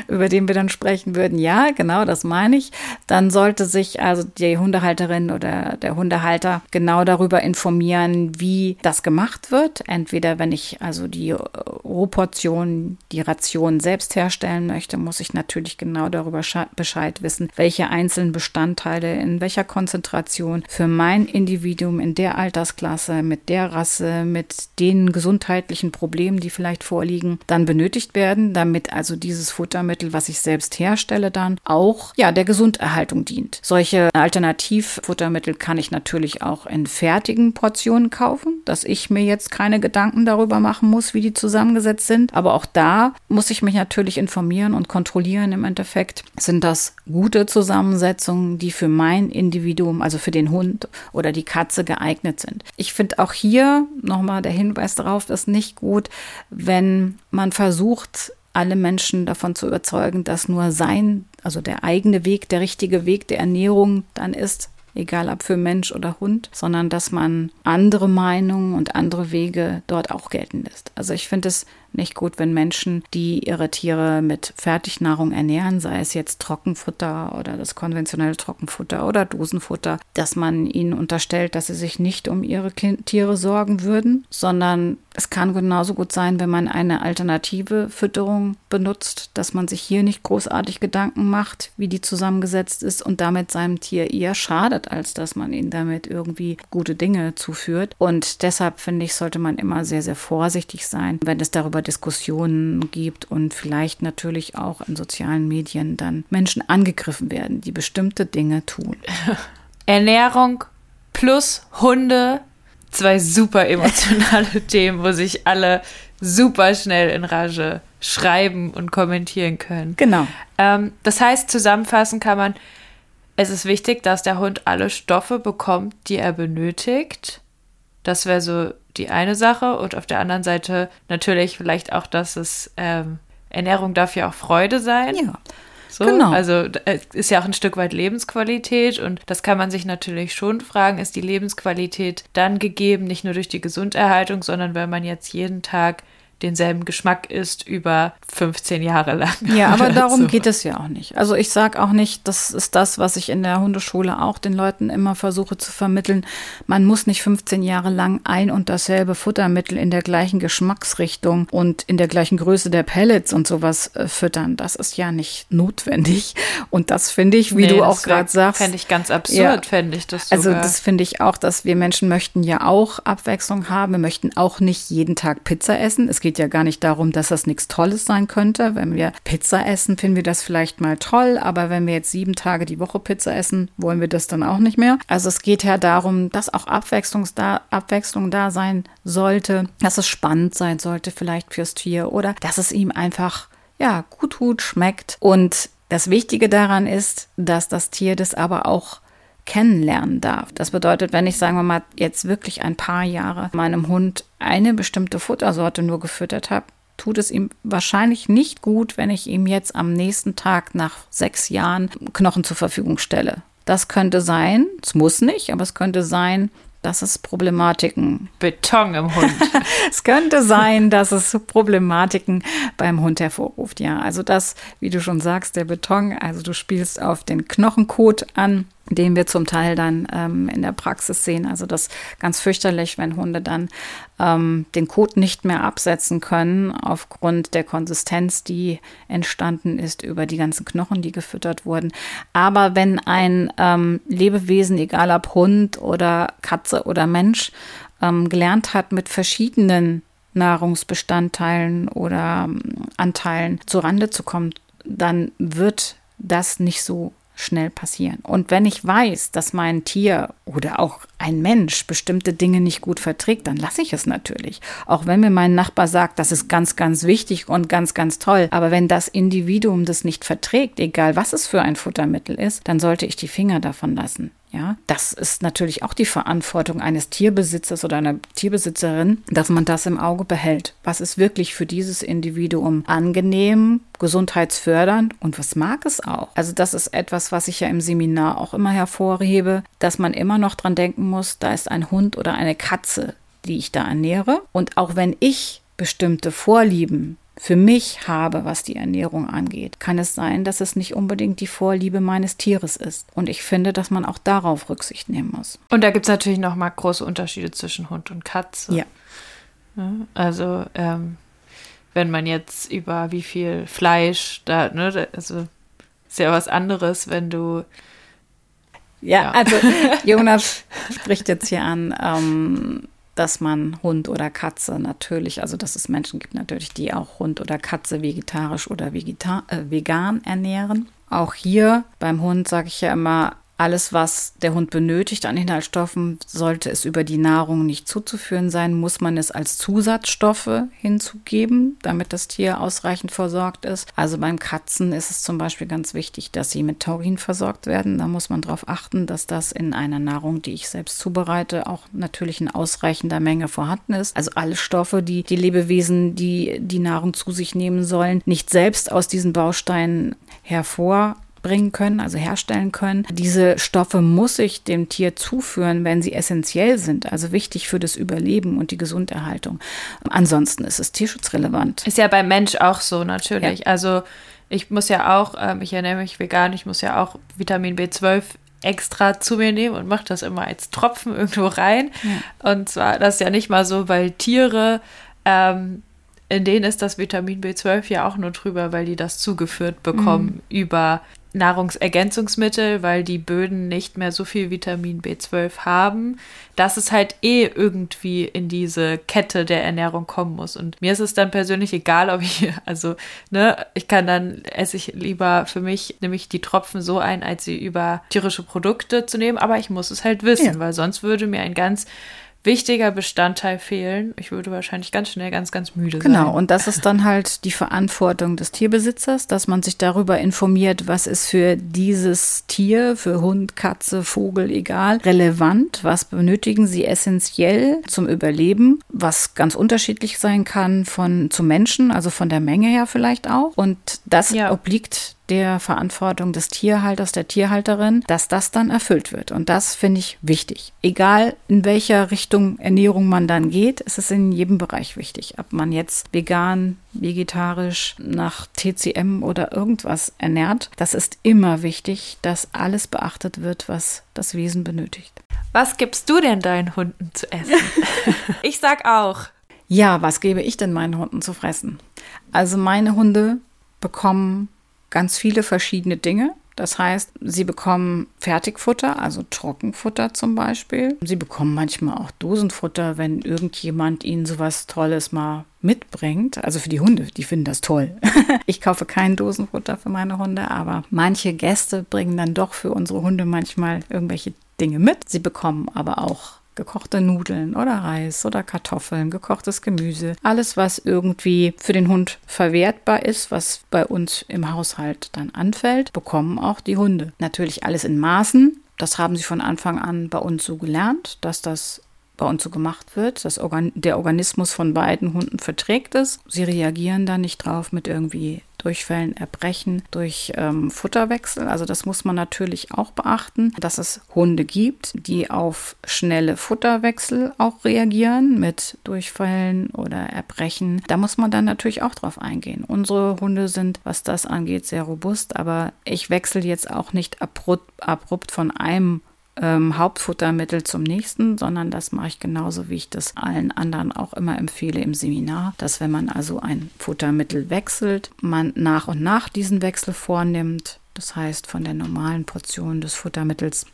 S1: über den wir dann sprechen würden. Ja, genau, das meine ich. Dann sollte sich also die Hundehalterin oder der Hundehalter genau darüber informieren, wie das gemacht wird. Entweder wenn ich also die Rohportion, die Ration selbst herstellen möchte, muss ich natürlich genau darüber Bescheid wissen, welche einzelnen Bestandteile in welcher Konzentration für mein Individuum in der Altersklasse, mit der Rasse, mit den gesundheitlichen Problemen, die vielleicht vorliegen, dann benötigt werden, damit also dieses Futtermittel, was ich selbst herstelle, dann auch ja der Gesunderhaltung dient. Solche Alternativfuttermittel kann ich natürlich auch in fertigen Portionen kaufen, dass ich mir jetzt keine Gedanken darüber machen muss, wie die zusammengesetzt sind. Aber auch da muss ich mich natürlich informieren und kontrollieren im Endeffekt. Sind das gute Zusammensetzungen, die für mein Individuum, also für den Hund oder die Katze geeignet sind? Ich finde auch hier nochmal der Hinweis darauf, dass nicht gut, wenn man versucht, alle Menschen davon zu überzeugen, dass nur sein, also der eigene Weg, der richtige Weg der Ernährung dann ist, egal ob für Mensch oder Hund, sondern dass man andere Meinungen und andere Wege dort auch gelten lässt. Also ich finde es nicht gut, wenn Menschen, die ihre Tiere mit Fertignahrung ernähren, sei es jetzt Trockenfutter oder das konventionelle Trockenfutter oder Dosenfutter, dass man ihnen unterstellt, dass sie sich nicht um ihre Tiere sorgen würden, sondern es kann genauso gut sein, wenn man eine alternative Fütterung benutzt, dass man sich hier nicht großartig Gedanken macht, wie die zusammengesetzt ist und damit seinem Tier eher schadet, als dass man ihnen damit irgendwie gute Dinge zuführt. Und deshalb finde ich, sollte man immer sehr, sehr vorsichtig sein, wenn es darüber Diskussionen gibt und vielleicht natürlich auch in sozialen Medien dann Menschen angegriffen werden, die bestimmte Dinge tun.
S2: Ernährung plus Hunde, zwei super emotionale Themen, wo sich alle super schnell in Rage schreiben und kommentieren können.
S1: Genau.
S2: Ähm, das heißt, zusammenfassen kann man, es ist wichtig, dass der Hund alle Stoffe bekommt, die er benötigt. Das wäre so die eine Sache und auf der anderen Seite natürlich vielleicht auch, dass es ähm, Ernährung darf ja auch Freude sein.
S1: Ja.
S2: So, genau. Also ist ja auch ein Stück weit Lebensqualität und das kann man sich natürlich schon fragen, ist die Lebensqualität dann gegeben, nicht nur durch die Gesunderhaltung, sondern wenn man jetzt jeden Tag denselben Geschmack isst über 15 Jahre lang.
S1: Ja, aber darum so. geht es ja auch nicht. Also ich sage auch nicht, das ist das, was ich in der Hundeschule auch den Leuten immer versuche zu vermitteln. Man muss nicht 15 Jahre lang ein und dasselbe Futtermittel in der gleichen Geschmacksrichtung und in der gleichen Größe der Pellets und sowas äh, füttern. Das ist ja nicht notwendig. Und das finde ich, wie nee, du auch gerade sagst.
S2: Fände ich ganz absurd, ja. fände ich das.
S1: Also sogar. Also das finde ich auch, dass wir Menschen möchten ja auch Abwechslung haben. Wir möchten auch nicht jeden Tag Pizza essen. Es geht ja gar nicht darum, dass das nichts Tolles sein könnte. Wenn wir Pizza essen, finden wir das vielleicht mal toll, aber wenn wir jetzt sieben Tage die Woche Pizza essen, wollen wir das dann auch nicht mehr. Also es geht ja darum, dass auch Abwechslung da, sein sollte, dass es spannend sein sollte vielleicht fürs Tier oder dass es ihm einfach ja gut tut, schmeckt. Und das Wichtige daran ist, dass das Tier das aber auch kennenlernen darf. Das bedeutet, wenn ich, sagen wir mal, jetzt wirklich ein paar Jahre meinem Hund eine bestimmte Futtersorte nur gefüttert habe, tut es ihm wahrscheinlich nicht gut, wenn ich ihm jetzt am nächsten Tag nach sechs Jahren Knochen zur Verfügung stelle. Das könnte sein, es muss nicht, aber es könnte sein, dass es Problematiken.
S2: Beton im Hund.
S1: es könnte sein, dass es Problematiken beim Hund hervorruft. Ja, also das, wie du schon sagst, der Beton, also du spielst auf den Knochenkot an den wir zum Teil dann ähm, in der Praxis sehen. Also das ganz fürchterlich, wenn Hunde dann ähm, den Kot nicht mehr absetzen können aufgrund der Konsistenz, die entstanden ist über die ganzen Knochen, die gefüttert wurden. Aber wenn ein ähm, Lebewesen, egal ob Hund oder Katze oder Mensch, ähm, gelernt hat, mit verschiedenen Nahrungsbestandteilen oder ähm, Anteilen zurande zu kommen, dann wird das nicht so schnell passieren. Und wenn ich weiß, dass mein Tier oder auch ein Mensch bestimmte Dinge nicht gut verträgt, dann lasse ich es natürlich. Auch wenn mir mein Nachbar sagt, das ist ganz, ganz wichtig und ganz, ganz toll. Aber wenn das Individuum das nicht verträgt, egal was es für ein Futtermittel ist, dann sollte ich die Finger davon lassen. Ja, das ist natürlich auch die Verantwortung eines Tierbesitzers oder einer Tierbesitzerin, dass man das im Auge behält. Was ist wirklich für dieses Individuum angenehm, gesundheitsfördernd und was mag es auch? Also das ist etwas, was ich ja im Seminar auch immer hervorhebe, dass man immer noch dran denken muss, da ist ein Hund oder eine Katze, die ich da ernähre. Und auch wenn ich bestimmte Vorlieben für mich habe, was die Ernährung angeht, kann es sein, dass es nicht unbedingt die Vorliebe meines Tieres ist. Und ich finde, dass man auch darauf Rücksicht nehmen muss.
S2: Und da gibt es natürlich noch mal große Unterschiede zwischen Hund und Katze.
S1: Ja.
S2: also ähm, wenn man jetzt über wie viel Fleisch da, ne, also ist ja was anderes, wenn du
S1: ja, ja. also Jonas spricht jetzt hier an, ähm, dass man Hund oder Katze natürlich, also dass es Menschen gibt natürlich, die auch Hund oder Katze vegetarisch oder vegeta äh, vegan ernähren. Auch hier beim Hund sage ich ja immer, alles, was der Hund benötigt an Inhaltsstoffen, sollte es über die Nahrung nicht zuzuführen sein, muss man es als Zusatzstoffe hinzugeben, damit das Tier ausreichend versorgt ist. Also beim Katzen ist es zum Beispiel ganz wichtig, dass sie mit Taurin versorgt werden. Da muss man darauf achten, dass das in einer Nahrung, die ich selbst zubereite, auch natürlich in ausreichender Menge vorhanden ist. Also alle Stoffe, die die Lebewesen, die die Nahrung zu sich nehmen sollen, nicht selbst aus diesen Bausteinen hervor bringen können, also herstellen können. Diese Stoffe muss ich dem Tier zuführen, wenn sie essentiell sind, also wichtig für das Überleben und die Gesunderhaltung. Ansonsten ist es tierschutzrelevant.
S2: Ist ja beim Mensch auch so, natürlich. Ja. Also ich muss ja auch, ähm, ich ernähre mich vegan, ich muss ja auch Vitamin B12 extra zu mir nehmen und mache das immer als Tropfen irgendwo rein. Ja. Und zwar, das ist ja nicht mal so, weil Tiere ähm, in denen ist das Vitamin B12 ja auch nur drüber, weil die das zugeführt bekommen mhm. über Nahrungsergänzungsmittel, weil die Böden nicht mehr so viel Vitamin B12 haben, dass es halt eh irgendwie in diese Kette der Ernährung kommen muss. Und mir ist es dann persönlich egal, ob ich, also, ne, ich kann dann, esse ich lieber für mich, nämlich die Tropfen so ein, als sie über tierische Produkte zu nehmen, aber ich muss es halt wissen, ja. weil sonst würde mir ein ganz wichtiger Bestandteil fehlen. Ich würde wahrscheinlich ganz schnell ganz, ganz müde
S1: sein. Genau, und das ist dann halt die Verantwortung des Tierbesitzers, dass man sich darüber informiert, was ist für dieses Tier, für Hund, Katze, Vogel, egal, relevant, was benötigen sie essentiell zum Überleben, was ganz unterschiedlich sein kann von zu Menschen, also von der Menge her vielleicht auch. Und das ja. obliegt der Verantwortung des Tierhalters, der Tierhalterin, dass das dann erfüllt wird. Und das finde ich wichtig. Egal in welcher Richtung Ernährung man dann geht, ist es in jedem Bereich wichtig. Ob man jetzt vegan, vegetarisch, nach TCM oder irgendwas ernährt, das ist immer wichtig, dass alles beachtet wird, was das Wesen benötigt.
S2: Was gibst du denn deinen Hunden zu essen? ich sag auch.
S1: Ja, was gebe ich denn meinen Hunden zu fressen? Also meine Hunde bekommen ganz viele verschiedene Dinge. Das heißt, sie bekommen Fertigfutter, also Trockenfutter zum Beispiel. Sie bekommen manchmal auch Dosenfutter, wenn irgendjemand ihnen sowas Tolles mal mitbringt. Also für die Hunde, die finden das toll. ich kaufe kein Dosenfutter für meine Hunde, aber manche Gäste bringen dann doch für unsere Hunde manchmal irgendwelche Dinge mit. Sie bekommen aber auch gekochte Nudeln oder Reis oder Kartoffeln, gekochtes Gemüse, alles, was irgendwie für den Hund verwertbar ist, was bei uns im Haushalt dann anfällt, bekommen auch die Hunde. Natürlich alles in Maßen. Das haben sie von Anfang an bei uns so gelernt, dass das bei uns so gemacht wird, dass der Organismus von beiden Hunden verträgt ist. Sie reagieren da nicht drauf mit irgendwie Durchfällen, Erbrechen durch ähm, Futterwechsel. Also das muss man natürlich auch beachten, dass es Hunde gibt, die auf schnelle Futterwechsel auch reagieren mit Durchfällen oder Erbrechen. Da muss man dann natürlich auch drauf eingehen. Unsere Hunde sind, was das angeht, sehr robust, aber ich wechsle jetzt auch nicht abrupt, abrupt von einem ähm, Hauptfuttermittel zum nächsten, sondern das mache ich genauso, wie ich das allen anderen auch immer empfehle im Seminar, dass wenn man also ein Futtermittel wechselt, man nach und nach diesen Wechsel vornimmt. Das heißt, von der normalen Portion des Futtermittels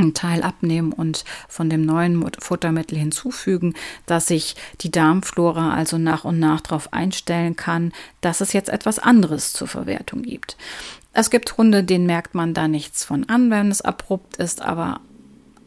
S1: einen Teil abnehmen und von dem neuen Futtermittel hinzufügen, dass sich die Darmflora also nach und nach darauf einstellen kann, dass es jetzt etwas anderes zur Verwertung gibt. Es gibt Hunde, denen merkt man da nichts von an, wenn es abrupt ist, aber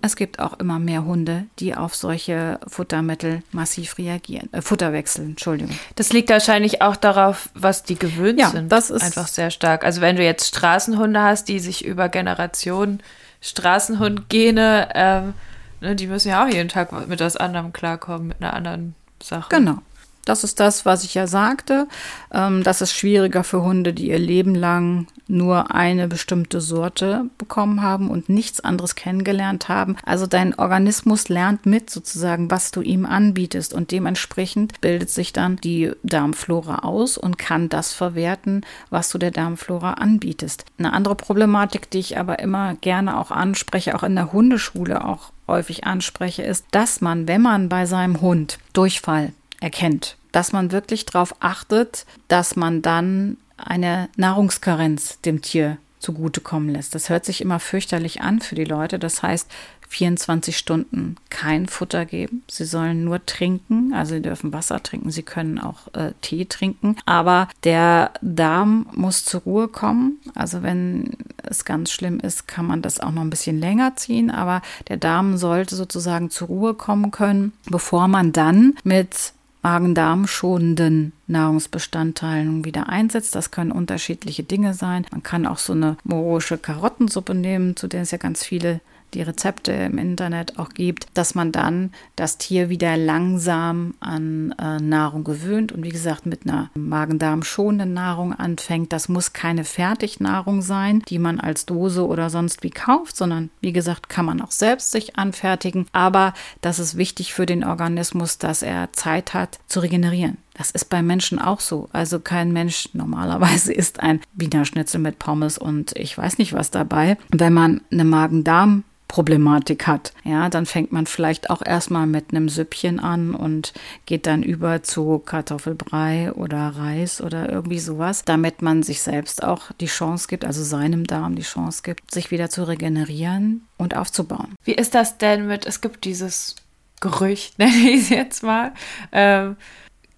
S1: es gibt auch immer mehr Hunde, die auf solche Futtermittel massiv reagieren. Äh, Futterwechsel, Entschuldigung.
S2: Das liegt wahrscheinlich auch darauf, was die gewöhnt
S1: ja,
S2: sind.
S1: Das ist
S2: einfach sehr stark. Also wenn du jetzt Straßenhunde hast, die sich über Generationen Straßenhundgene, ähm, ne, die müssen ja auch jeden Tag mit was anderem klarkommen, mit einer anderen Sache.
S1: Genau. Das ist das, was ich ja sagte. Ähm, das ist schwieriger für Hunde, die ihr Leben lang nur eine bestimmte Sorte bekommen haben und nichts anderes kennengelernt haben. Also dein Organismus lernt mit sozusagen, was du ihm anbietest und dementsprechend bildet sich dann die Darmflora aus und kann das verwerten, was du der Darmflora anbietest. Eine andere Problematik, die ich aber immer gerne auch anspreche, auch in der Hundeschule auch häufig anspreche, ist, dass man, wenn man bei seinem Hund Durchfall erkennt, dass man wirklich darauf achtet, dass man dann eine Nahrungskarenz dem Tier zugutekommen lässt. Das hört sich immer fürchterlich an für die Leute. Das heißt, 24 Stunden kein Futter geben. Sie sollen nur trinken, also sie dürfen Wasser trinken, sie können auch äh, Tee trinken. Aber der Darm muss zur Ruhe kommen. Also wenn es ganz schlimm ist, kann man das auch noch ein bisschen länger ziehen. Aber der Darm sollte sozusagen zur Ruhe kommen können, bevor man dann mit Magen-Darm schonenden Nahrungsbestandteilen wieder einsetzt. Das können unterschiedliche Dinge sein. Man kann auch so eine morische Karottensuppe nehmen, zu der es ja ganz viele die Rezepte im Internet auch gibt, dass man dann das Tier wieder langsam an äh, Nahrung gewöhnt und wie gesagt mit einer Magen-Darm schonenden Nahrung anfängt. Das muss keine Fertignahrung sein, die man als Dose oder sonst wie kauft, sondern wie gesagt kann man auch selbst sich anfertigen. Aber das ist wichtig für den Organismus, dass er Zeit hat zu regenerieren. Das ist bei Menschen auch so. Also kein Mensch normalerweise isst ein Wiener Schnitzel mit Pommes und ich weiß nicht was dabei. Wenn man eine Magen-Darm Problematik hat. Ja, dann fängt man vielleicht auch erstmal mit einem Süppchen an und geht dann über zu Kartoffelbrei oder Reis oder irgendwie sowas, damit man sich selbst auch die Chance gibt, also seinem Darm die Chance gibt, sich wieder zu regenerieren und aufzubauen.
S2: Wie ist das denn mit, es gibt dieses Gerücht, nenne ich es jetzt mal, ähm,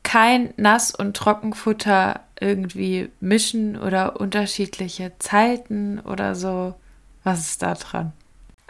S2: kein Nass- und Trockenfutter irgendwie mischen oder unterschiedliche Zeiten oder so. Was ist da dran?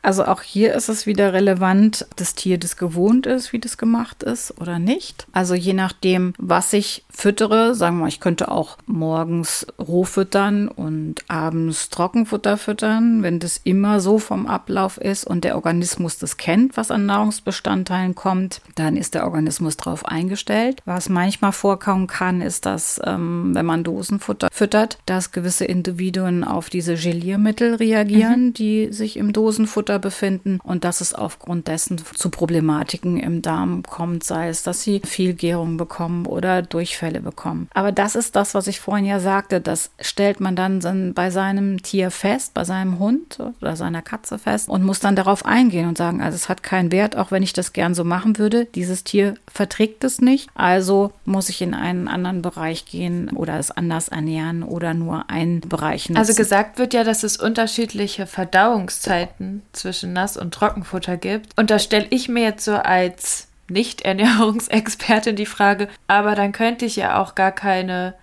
S1: Also auch hier ist es wieder relevant, ob das Tier das gewohnt ist, wie das gemacht ist oder nicht. Also je nachdem, was ich füttere, sagen wir mal, ich könnte auch morgens roh füttern und abends Trockenfutter füttern, wenn das immer so vom Ablauf ist und der Organismus das kennt, was an Nahrungsbestandteilen kommt, dann ist der Organismus darauf eingestellt. Was manchmal vorkommen kann, ist, dass ähm, wenn man Dosenfutter füttert, dass gewisse Individuen auf diese Geliermittel reagieren, mhm. die sich im Dosenfutter befinden und dass es aufgrund dessen zu Problematiken im Darm kommt, sei es, dass sie viel Gärung bekommen oder Durchfälle bekommen. Aber das ist das, was ich vorhin ja sagte, das stellt man dann bei seinem Tier fest, bei seinem Hund oder seiner Katze fest und muss dann darauf eingehen und sagen, also es hat keinen Wert, auch wenn ich das gern so machen würde. Dieses Tier verträgt es nicht, also muss ich in einen anderen Bereich gehen oder es anders ernähren oder nur einen Bereich nutzen.
S2: Also gesagt wird ja, dass es unterschiedliche Verdauungszeiten zwischen Nass- und Trockenfutter gibt. Und da stelle ich mir jetzt so als Nicht-Ernährungsexpertin die Frage, aber dann könnte ich ja auch gar keine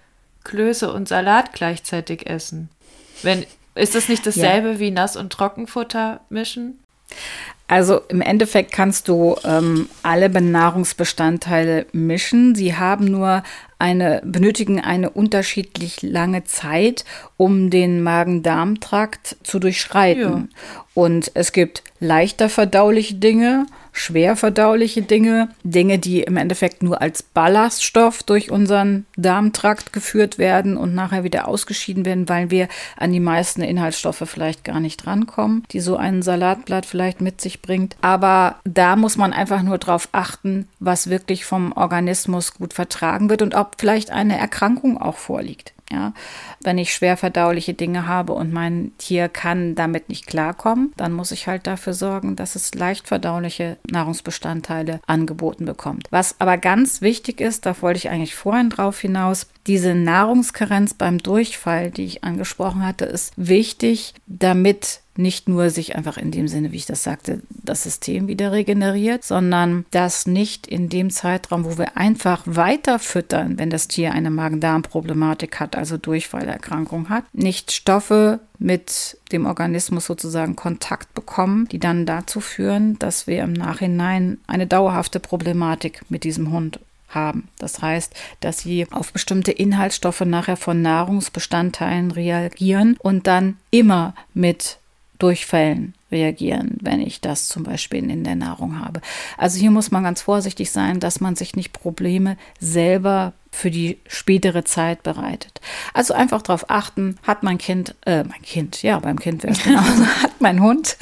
S2: Klöße und Salat gleichzeitig essen. Wenn, ist das nicht dasselbe ja. wie Nass- und Trockenfutter mischen?
S1: Also im Endeffekt kannst du ähm, alle Nahrungsbestandteile mischen. Sie haben nur eine, benötigen eine unterschiedlich lange Zeit, um den Magen-Darm-Trakt zu durchschreiten. Ja. Und es gibt leichter verdauliche Dinge schwer verdauliche Dinge, Dinge, die im Endeffekt nur als Ballaststoff durch unseren Darmtrakt geführt werden und nachher wieder ausgeschieden werden, weil wir an die meisten Inhaltsstoffe vielleicht gar nicht rankommen, die so ein Salatblatt vielleicht mit sich bringt. Aber da muss man einfach nur darauf achten, was wirklich vom Organismus gut vertragen wird und ob vielleicht eine Erkrankung auch vorliegt. Ja, wenn ich schwer verdauliche Dinge habe und mein Tier kann damit nicht klarkommen, dann muss ich halt dafür sorgen, dass es leicht verdauliche Nahrungsbestandteile angeboten bekommt. Was aber ganz wichtig ist, da wollte ich eigentlich vorhin drauf hinaus, diese Nahrungskarenz beim Durchfall, die ich angesprochen hatte, ist wichtig, damit nicht nur sich einfach in dem Sinne, wie ich das sagte, das System wieder regeneriert, sondern dass nicht in dem Zeitraum, wo wir einfach weiter füttern, wenn das Tier eine Magen-Darm-Problematik hat, also Durchfallerkrankung hat, nicht Stoffe mit dem Organismus sozusagen Kontakt bekommen, die dann dazu führen, dass wir im Nachhinein eine dauerhafte Problematik mit diesem Hund haben. Das heißt, dass sie auf bestimmte Inhaltsstoffe nachher von Nahrungsbestandteilen reagieren und dann immer mit Durchfällen reagieren, wenn ich das zum Beispiel in der Nahrung habe. Also hier muss man ganz vorsichtig sein, dass man sich nicht Probleme selber für die spätere Zeit bereitet. Also einfach darauf achten, hat mein Kind, äh, mein Kind, ja, beim Kind wäre es genauso, hat mein Hund,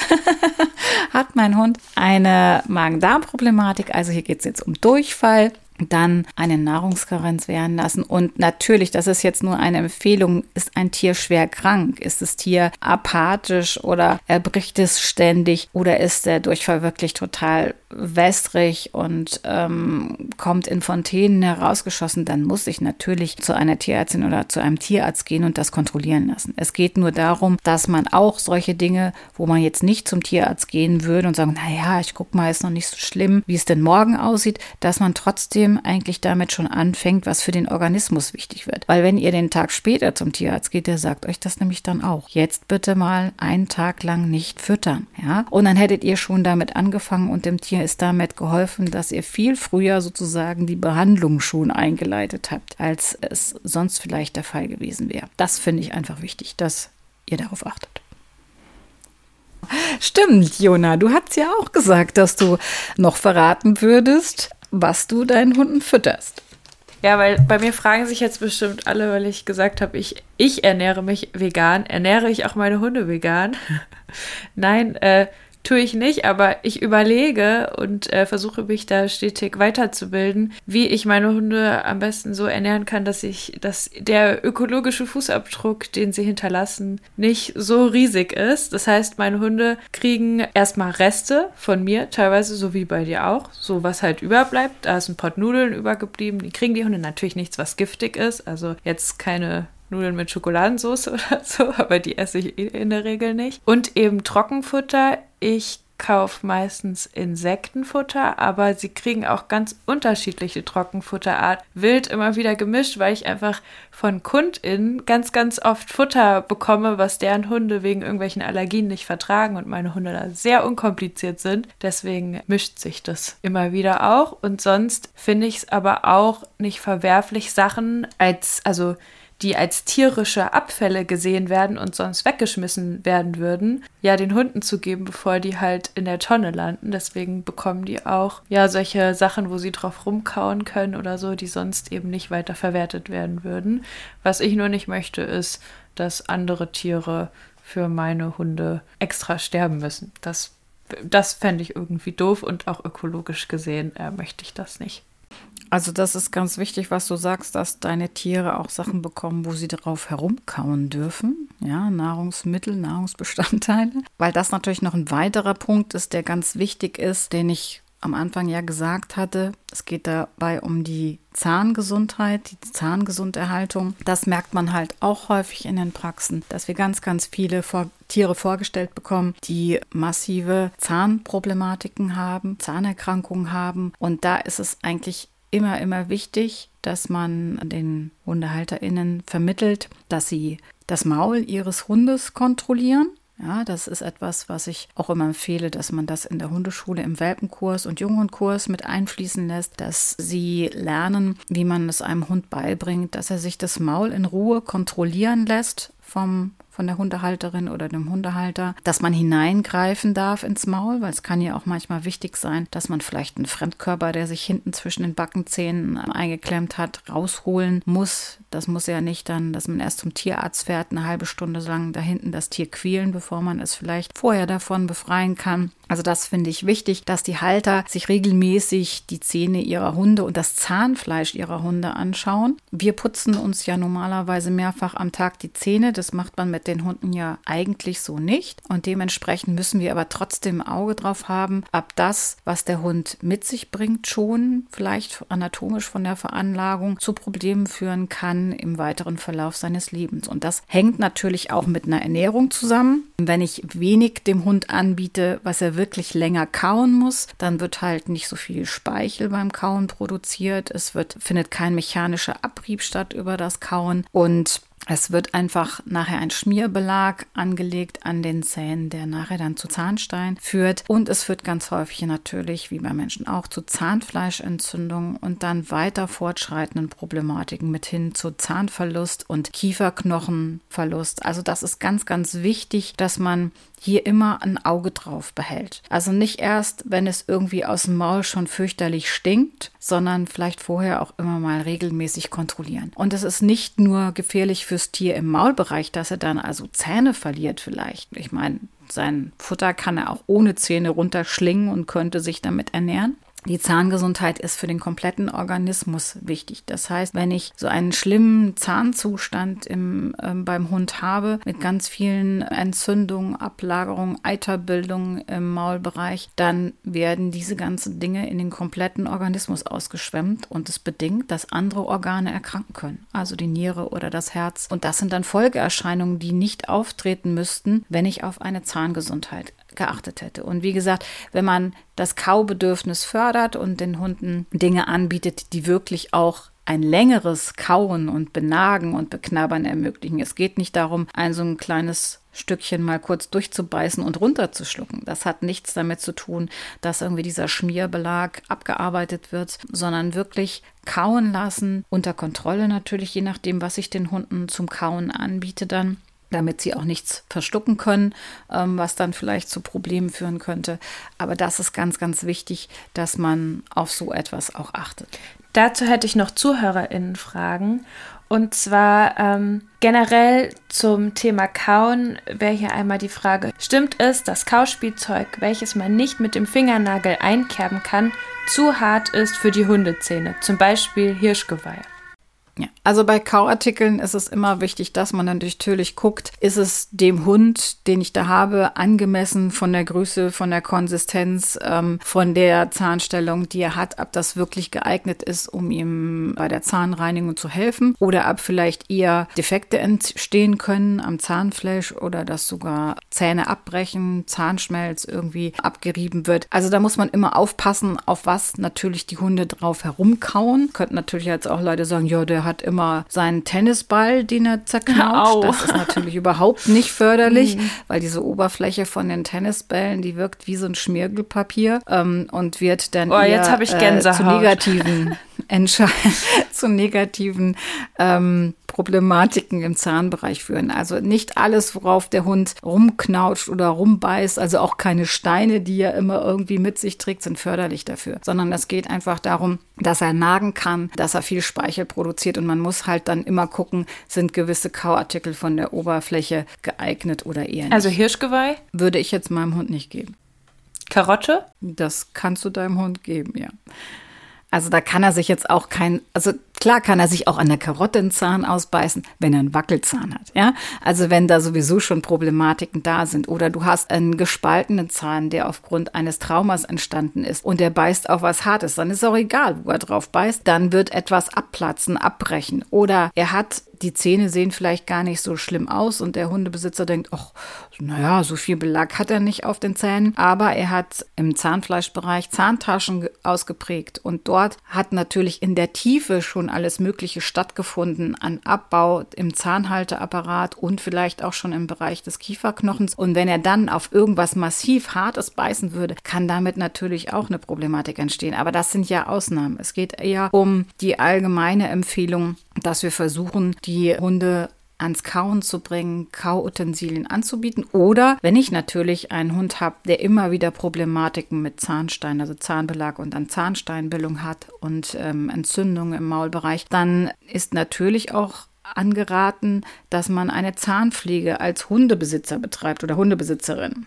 S1: hat mein Hund eine Magen-Darm-Problematik, also hier geht es jetzt um Durchfall, dann eine Nahrungskarenz werden lassen. Und natürlich, das ist jetzt nur eine Empfehlung, ist ein Tier schwer krank? Ist das Tier apathisch oder erbricht es ständig oder ist der Durchfall wirklich total wässrig und ähm, kommt in Fontänen herausgeschossen, dann muss ich natürlich zu einer Tierärztin oder zu einem Tierarzt gehen und das kontrollieren lassen. Es geht nur darum, dass man auch solche Dinge, wo man jetzt nicht zum Tierarzt gehen würde und sagen, naja, ich guck mal, ist noch nicht so schlimm, wie es denn morgen aussieht, dass man trotzdem eigentlich damit schon anfängt, was für den Organismus wichtig wird. Weil wenn ihr den Tag später zum Tierarzt geht, der sagt euch das nämlich dann auch. Jetzt bitte mal einen Tag lang nicht füttern, ja? Und dann hättet ihr schon damit angefangen und dem Tier ist damit geholfen, dass ihr viel früher sozusagen die Behandlung schon eingeleitet habt, als es sonst vielleicht der Fall gewesen wäre. Das finde ich einfach wichtig, dass ihr darauf achtet. Stimmt, Jona, du hast ja auch gesagt, dass du noch verraten würdest, was du deinen Hunden fütterst.
S2: Ja, weil bei mir fragen sich jetzt bestimmt alle, weil ich gesagt habe, ich, ich ernähre mich vegan. Ernähre ich auch meine Hunde vegan? Nein, äh, tue ich nicht, aber ich überlege und äh, versuche mich da stetig weiterzubilden, wie ich meine Hunde am besten so ernähren kann, dass ich, dass der ökologische Fußabdruck, den sie hinterlassen, nicht so riesig ist. Das heißt, meine Hunde kriegen erstmal Reste von mir, teilweise so wie bei dir auch, so was halt überbleibt. Da ist ein Pot Nudeln übergeblieben. Die kriegen die Hunde natürlich nichts, was giftig ist. Also jetzt keine Nudeln mit Schokoladensauce oder so, aber die esse ich eh in der Regel nicht. Und eben Trockenfutter. Ich kaufe meistens Insektenfutter, aber sie kriegen auch ganz unterschiedliche Trockenfutterart. Wild immer wieder gemischt, weil ich einfach von KundInnen ganz, ganz oft Futter bekomme, was deren Hunde wegen irgendwelchen Allergien nicht vertragen und meine Hunde da sehr unkompliziert sind. Deswegen mischt sich das immer wieder auch. Und sonst finde ich es aber auch nicht verwerflich, Sachen als, also die als tierische Abfälle gesehen werden und sonst weggeschmissen werden würden, ja den Hunden zu geben, bevor die halt in der Tonne landen. Deswegen bekommen die auch ja solche Sachen, wo sie drauf rumkauen können oder so, die sonst eben nicht weiter verwertet werden würden. Was ich nur nicht möchte, ist, dass andere Tiere für meine Hunde extra sterben müssen. Das, das fände ich irgendwie doof und auch ökologisch gesehen äh, möchte ich das nicht.
S1: Also das ist ganz wichtig, was du sagst, dass deine Tiere auch Sachen bekommen, wo sie darauf herumkauen dürfen. Ja, Nahrungsmittel, Nahrungsbestandteile. Weil das natürlich noch ein weiterer Punkt ist, der ganz wichtig ist, den ich am Anfang ja gesagt hatte. Es geht dabei um die Zahngesundheit, die Zahngesunderhaltung. Das merkt man halt auch häufig in den Praxen, dass wir ganz, ganz viele vor Tiere vorgestellt bekommen, die massive Zahnproblematiken haben, Zahnerkrankungen haben. Und da ist es eigentlich immer, immer wichtig, dass man den HundehalterInnen vermittelt, dass sie das Maul ihres Hundes kontrollieren. Ja, das ist etwas, was ich auch immer empfehle, dass man das in der Hundeschule im Welpenkurs und Junghundkurs mit einfließen lässt, dass sie lernen, wie man es einem Hund beibringt, dass er sich das Maul in Ruhe kontrollieren lässt vom von der Hundehalterin oder dem Hundehalter, dass man hineingreifen darf ins Maul, weil es kann ja auch manchmal wichtig sein, dass man vielleicht einen Fremdkörper, der sich hinten zwischen den Backenzähnen eingeklemmt hat, rausholen muss. Das muss ja nicht dann, dass man erst zum Tierarzt fährt, eine halbe Stunde lang da hinten das Tier quälen, bevor man es vielleicht vorher davon befreien kann. Also das finde ich wichtig, dass die Halter sich regelmäßig die Zähne ihrer Hunde und das Zahnfleisch ihrer Hunde anschauen. Wir putzen uns ja normalerweise mehrfach am Tag die Zähne. Das macht man mit den Hunden ja eigentlich so nicht. Und dementsprechend müssen wir aber trotzdem ein Auge drauf haben, ob das, was der Hund mit sich bringt, schon vielleicht anatomisch von der Veranlagung zu Problemen führen kann im weiteren Verlauf seines Lebens. Und das hängt natürlich auch mit einer Ernährung zusammen. Wenn ich wenig dem Hund anbiete, was er wirklich länger kauen muss, dann wird halt nicht so viel Speichel beim Kauen produziert. Es wird, findet kein mechanischer Abrieb statt über das Kauen und es wird einfach nachher ein Schmierbelag angelegt an den Zähnen, der nachher dann zu Zahnstein führt. Und es führt ganz häufig natürlich, wie bei Menschen auch, zu Zahnfleischentzündungen und dann weiter fortschreitenden Problematiken mit hin zu Zahnverlust und Kieferknochenverlust. Also das ist ganz, ganz wichtig, dass man hier immer ein Auge drauf behält. Also nicht erst, wenn es irgendwie aus dem Maul schon fürchterlich stinkt, sondern vielleicht vorher auch immer mal regelmäßig kontrollieren. Und es ist nicht nur gefährlich fürs Tier im Maulbereich, dass er dann also Zähne verliert vielleicht. Ich meine, sein Futter kann er auch ohne Zähne runterschlingen und könnte sich damit ernähren. Die Zahngesundheit ist für den kompletten Organismus wichtig. Das heißt, wenn ich so einen schlimmen Zahnzustand im, äh, beim Hund habe, mit ganz vielen Entzündungen, Ablagerungen, Eiterbildungen im Maulbereich, dann werden diese ganzen Dinge in den kompletten Organismus ausgeschwemmt und es bedingt, dass andere Organe erkranken können, also die Niere oder das Herz. Und das sind dann Folgeerscheinungen, die nicht auftreten müssten, wenn ich auf eine Zahngesundheit geachtet hätte. Und wie gesagt, wenn man das Kaubedürfnis fördert und den Hunden Dinge anbietet, die wirklich auch ein längeres Kauen und Benagen und Beknabbern ermöglichen. Es geht nicht darum, ein so ein kleines Stückchen mal kurz durchzubeißen und runterzuschlucken. Das hat nichts damit zu tun, dass irgendwie dieser Schmierbelag abgearbeitet wird, sondern wirklich kauen lassen, unter Kontrolle natürlich, je nachdem, was ich den Hunden zum Kauen anbiete dann damit sie auch nichts verstucken können, ähm, was dann vielleicht zu Problemen führen könnte. Aber das ist ganz, ganz wichtig, dass man auf so etwas auch achtet.
S2: Dazu hätte ich noch ZuhörerInnen-Fragen. Und zwar ähm, generell zum Thema Kauen wäre hier einmal die Frage, stimmt es, dass Kauspielzeug, welches man nicht mit dem Fingernagel einkerben kann, zu hart ist für die Hundezähne, zum Beispiel Hirschgeweih?
S1: Ja, also bei Kauartikeln ist es immer wichtig, dass man dann natürlich guckt, ist es dem Hund, den ich da habe, angemessen von der Größe, von der Konsistenz, ähm, von der Zahnstellung, die er hat, ob das wirklich geeignet ist, um ihm bei der Zahnreinigung zu helfen oder ob vielleicht eher Defekte entstehen können am Zahnfleisch oder dass sogar Zähne abbrechen, Zahnschmelz irgendwie abgerieben wird. Also da muss man immer aufpassen, auf was natürlich die Hunde drauf herumkauen. Könnten natürlich jetzt auch Leute sagen, ja, der hat hat immer seinen Tennisball, den er zerknautscht. Au. Das ist natürlich überhaupt nicht förderlich, mhm. weil diese Oberfläche von den Tennisbällen, die wirkt wie so ein Schmirgelpapier ähm, und wird dann
S2: oh, eher, jetzt ich Äh,
S1: zu negativen zu negativen ähm, Problematiken im Zahnbereich führen. Also nicht alles, worauf der Hund rumknautscht oder rumbeißt, also auch keine Steine, die er immer irgendwie mit sich trägt, sind förderlich dafür, sondern es geht einfach darum, dass er nagen kann, dass er viel Speichel produziert und man muss halt dann immer gucken, sind gewisse Kauartikel von der Oberfläche geeignet oder eher nicht.
S2: Also Hirschgeweih?
S1: Würde ich jetzt meinem Hund nicht geben.
S2: Karotte?
S1: Das kannst du deinem Hund geben, ja. Also da kann er sich jetzt auch kein, also klar kann er sich auch an der Karotte einen Zahn ausbeißen, wenn er einen Wackelzahn hat, ja. Also wenn da sowieso schon Problematiken da sind oder du hast einen gespaltenen Zahn, der aufgrund eines Traumas entstanden ist und der beißt auf was Hartes, dann ist auch egal, wo er drauf beißt, dann wird etwas abplatzen, abbrechen oder er hat die Zähne sehen vielleicht gar nicht so schlimm aus und der Hundebesitzer denkt, ach, naja, so viel Belag hat er nicht auf den Zähnen, aber er hat im Zahnfleischbereich Zahntaschen ausgeprägt und dort hat natürlich in der Tiefe schon alles Mögliche stattgefunden an Abbau im Zahnhalteapparat und vielleicht auch schon im Bereich des Kieferknochens. Und wenn er dann auf irgendwas massiv Hartes beißen würde, kann damit natürlich auch eine Problematik entstehen. Aber das sind ja Ausnahmen. Es geht eher um die allgemeine Empfehlung, dass wir versuchen, die Hunde ans Kauen zu bringen, Kauutensilien anzubieten. Oder wenn ich natürlich einen Hund habe, der immer wieder Problematiken mit Zahnstein, also Zahnbelag und an Zahnsteinbildung hat und ähm, Entzündungen im Maulbereich, dann ist natürlich auch angeraten, dass man eine Zahnpflege als Hundebesitzer betreibt oder Hundebesitzerin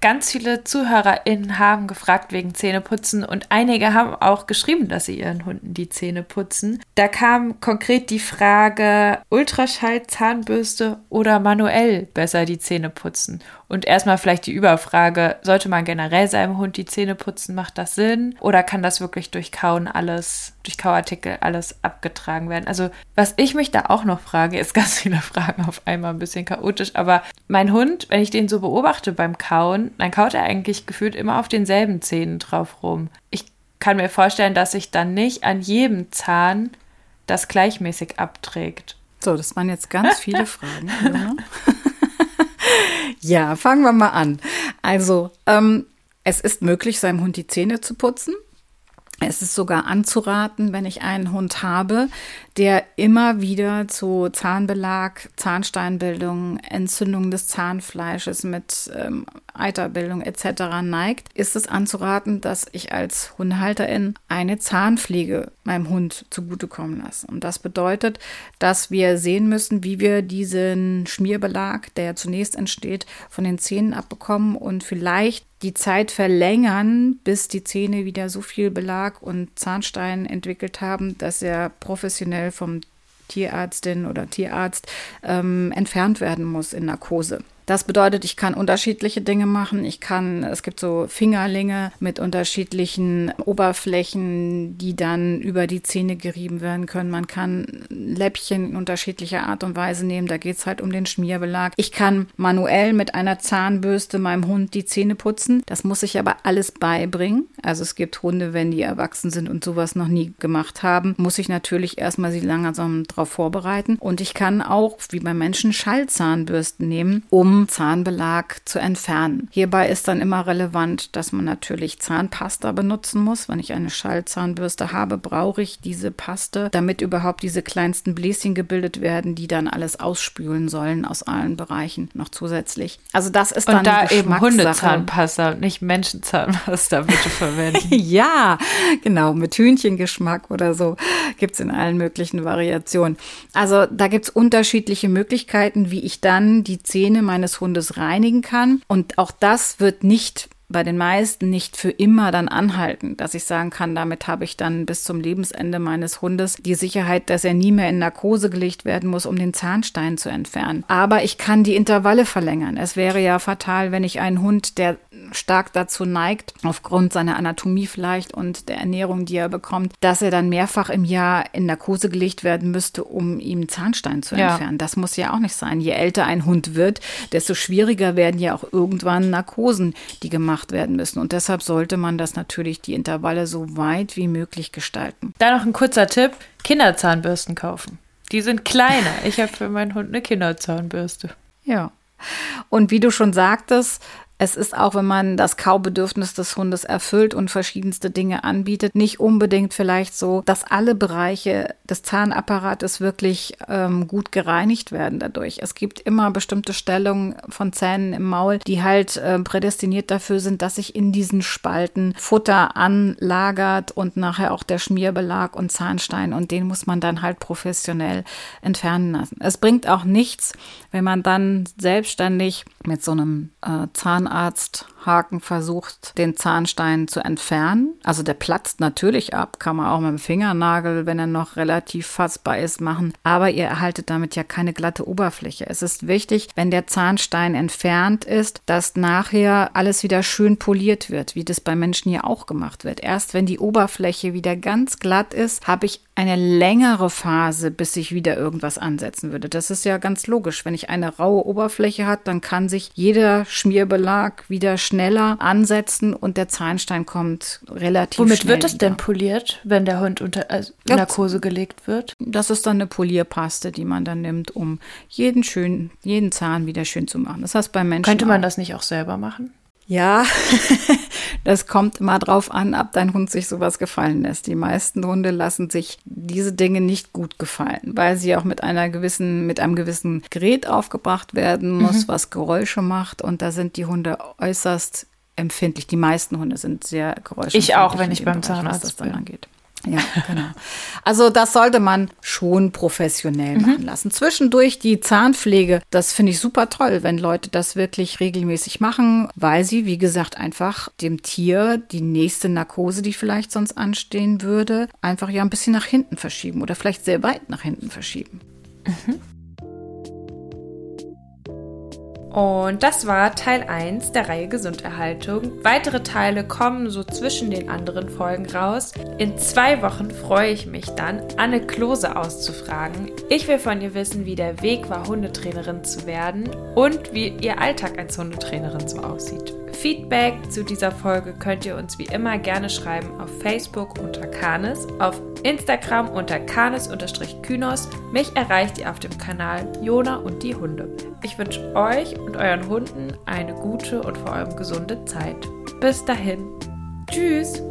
S2: ganz viele ZuhörerInnen haben gefragt wegen Zähneputzen und einige haben auch geschrieben, dass sie ihren Hunden die Zähne putzen. Da kam konkret die Frage, Ultraschall, Zahnbürste oder manuell besser die Zähne putzen. Und erstmal vielleicht die Überfrage, sollte man generell seinem Hund die Zähne putzen, macht das Sinn? Oder kann das wirklich durch Kauen alles, durch Kauartikel alles abgetragen werden? Also, was ich mich da auch noch frage, ist ganz viele Fragen auf einmal ein bisschen chaotisch, aber mein Hund, wenn ich den so beobachte beim Kauen, dann kaut er eigentlich gefühlt immer auf denselben Zähnen drauf rum. Ich kann mir vorstellen, dass sich dann nicht an jedem Zahn das gleichmäßig abträgt.
S1: So, das waren jetzt ganz viele Fragen. Ja, fangen wir mal an. Also, ähm, es ist möglich, seinem Hund die Zähne zu putzen. Es ist sogar anzuraten, wenn ich einen Hund habe, der immer wieder zu Zahnbelag, Zahnsteinbildung, Entzündung des Zahnfleisches mit ähm, Eiterbildung etc. neigt, ist es anzuraten, dass ich als Hundehalterin eine Zahnpflege meinem Hund zugutekommen lasse. Und das bedeutet, dass wir sehen müssen, wie wir diesen Schmierbelag, der zunächst entsteht, von den Zähnen abbekommen und vielleicht die Zeit verlängern, bis die Zähne wieder so viel Belag und Zahnstein entwickelt haben, dass er professionell vom Tierärztin oder Tierarzt ähm, entfernt werden muss in Narkose. Das bedeutet, ich kann unterschiedliche Dinge machen. Ich kann, es gibt so Fingerlinge mit unterschiedlichen Oberflächen, die dann über die Zähne gerieben werden können. Man kann Läppchen in unterschiedlicher Art und Weise nehmen. Da geht es halt um den Schmierbelag. Ich kann manuell mit einer Zahnbürste meinem Hund die Zähne putzen. Das muss ich aber alles beibringen. Also es gibt Hunde, wenn die erwachsen sind und sowas noch nie gemacht haben, muss ich natürlich erstmal sie langsam darauf vorbereiten. Und ich kann auch, wie bei Menschen, Schallzahnbürsten nehmen, um Zahnbelag zu entfernen. Hierbei ist dann immer relevant, dass man natürlich Zahnpasta benutzen muss. Wenn ich eine Schallzahnbürste habe, brauche ich diese Paste, damit überhaupt diese kleinsten Bläschen gebildet werden, die dann alles ausspülen sollen aus allen Bereichen noch zusätzlich. Also das ist dann
S2: und da eben Hundezahnpasta und nicht Menschenzahnpasta bitte verwenden.
S1: ja, genau, mit Hühnchengeschmack oder so gibt es in allen möglichen Variationen. Also da gibt es unterschiedliche Möglichkeiten, wie ich dann die Zähne meines Hundes reinigen kann. Und auch das wird nicht bei den meisten nicht für immer dann anhalten, dass ich sagen kann, damit habe ich dann bis zum Lebensende meines Hundes die Sicherheit, dass er nie mehr in Narkose gelegt werden muss, um den Zahnstein zu entfernen. Aber ich kann die Intervalle verlängern. Es wäre ja fatal, wenn ich einen Hund, der stark dazu neigt, aufgrund seiner Anatomie vielleicht und der Ernährung, die er bekommt, dass er dann mehrfach im Jahr in Narkose gelegt werden müsste, um ihm Zahnstein zu entfernen. Ja. Das muss ja auch nicht sein. Je älter ein Hund wird, desto schwieriger werden ja auch irgendwann Narkosen, die gemacht gemacht werden müssen. Und deshalb sollte man das natürlich die Intervalle so weit wie möglich gestalten.
S2: Da noch ein kurzer Tipp: Kinderzahnbürsten kaufen. Die sind kleiner. Ich habe für meinen Hund eine Kinderzahnbürste.
S1: Ja. Und wie du schon sagtest, es ist auch, wenn man das Kaubedürfnis des Hundes erfüllt und verschiedenste Dinge anbietet, nicht unbedingt vielleicht so, dass alle Bereiche des Zahnapparates wirklich ähm, gut gereinigt werden dadurch. Es gibt immer bestimmte Stellungen von Zähnen im Maul, die halt äh, prädestiniert dafür sind, dass sich in diesen Spalten Futter anlagert und nachher auch der Schmierbelag und Zahnstein und den muss man dann halt professionell entfernen lassen. Es bringt auch nichts, wenn man dann selbstständig mit so einem äh, Zahn Arzt. Zahnarzthaken versucht, den Zahnstein zu entfernen. Also der platzt natürlich ab, kann man auch mit dem Fingernagel, wenn er noch relativ fassbar ist, machen. Aber ihr erhaltet damit ja keine glatte Oberfläche. Es ist wichtig, wenn der Zahnstein entfernt ist, dass nachher alles wieder schön poliert wird, wie das bei Menschen ja auch gemacht wird. Erst wenn die Oberfläche wieder ganz glatt ist, habe ich eine längere Phase, bis sich wieder irgendwas ansetzen würde. Das ist ja ganz logisch. Wenn ich eine raue Oberfläche habe, dann kann sich jeder Schmierbelag wieder schneller ansetzen und der Zahnstein kommt relativ
S2: Womit
S1: schnell
S2: wird das denn poliert, wenn der Hund unter also Narkose gelegt wird?
S1: Das ist dann eine Polierpaste, die man dann nimmt, um jeden schön, jeden Zahn wieder schön zu machen. Das heißt bei Menschen.
S2: Könnte man auch. das nicht auch selber machen?
S1: Ja, das kommt immer drauf an, ob dein Hund sich sowas gefallen lässt. Die meisten Hunde lassen sich diese Dinge nicht gut gefallen, weil sie auch mit einer gewissen, mit einem gewissen Gerät aufgebracht werden muss, mhm. was Geräusche macht. Und da sind die Hunde äußerst empfindlich. Die meisten Hunde sind sehr geräuschempfindlich.
S2: Ich auch, wenn ich beim Zahnarzt
S1: das dann angeht. Ja, genau. Also das sollte man schon professionell machen mhm. lassen. Zwischendurch die Zahnpflege, das finde ich super toll, wenn Leute das wirklich regelmäßig machen, weil sie, wie gesagt, einfach dem Tier die nächste Narkose, die vielleicht sonst anstehen würde, einfach ja ein bisschen nach hinten verschieben oder vielleicht sehr weit nach hinten verschieben. Mhm.
S2: Und das war Teil 1 der Reihe Gesunderhaltung. Weitere Teile kommen so zwischen den anderen Folgen raus. In zwei Wochen freue ich mich dann, Anne Klose auszufragen. Ich will von ihr wissen, wie der Weg war, Hundetrainerin zu werden und wie ihr Alltag als Hundetrainerin so aussieht. Feedback zu dieser Folge könnt ihr uns wie immer gerne schreiben auf Facebook unter Canis, auf Instagram unter Canis-Kynos. Mich erreicht ihr auf dem Kanal Jona und die Hunde. Ich wünsche euch und euren Hunden eine gute und vor allem gesunde Zeit. Bis dahin. Tschüss.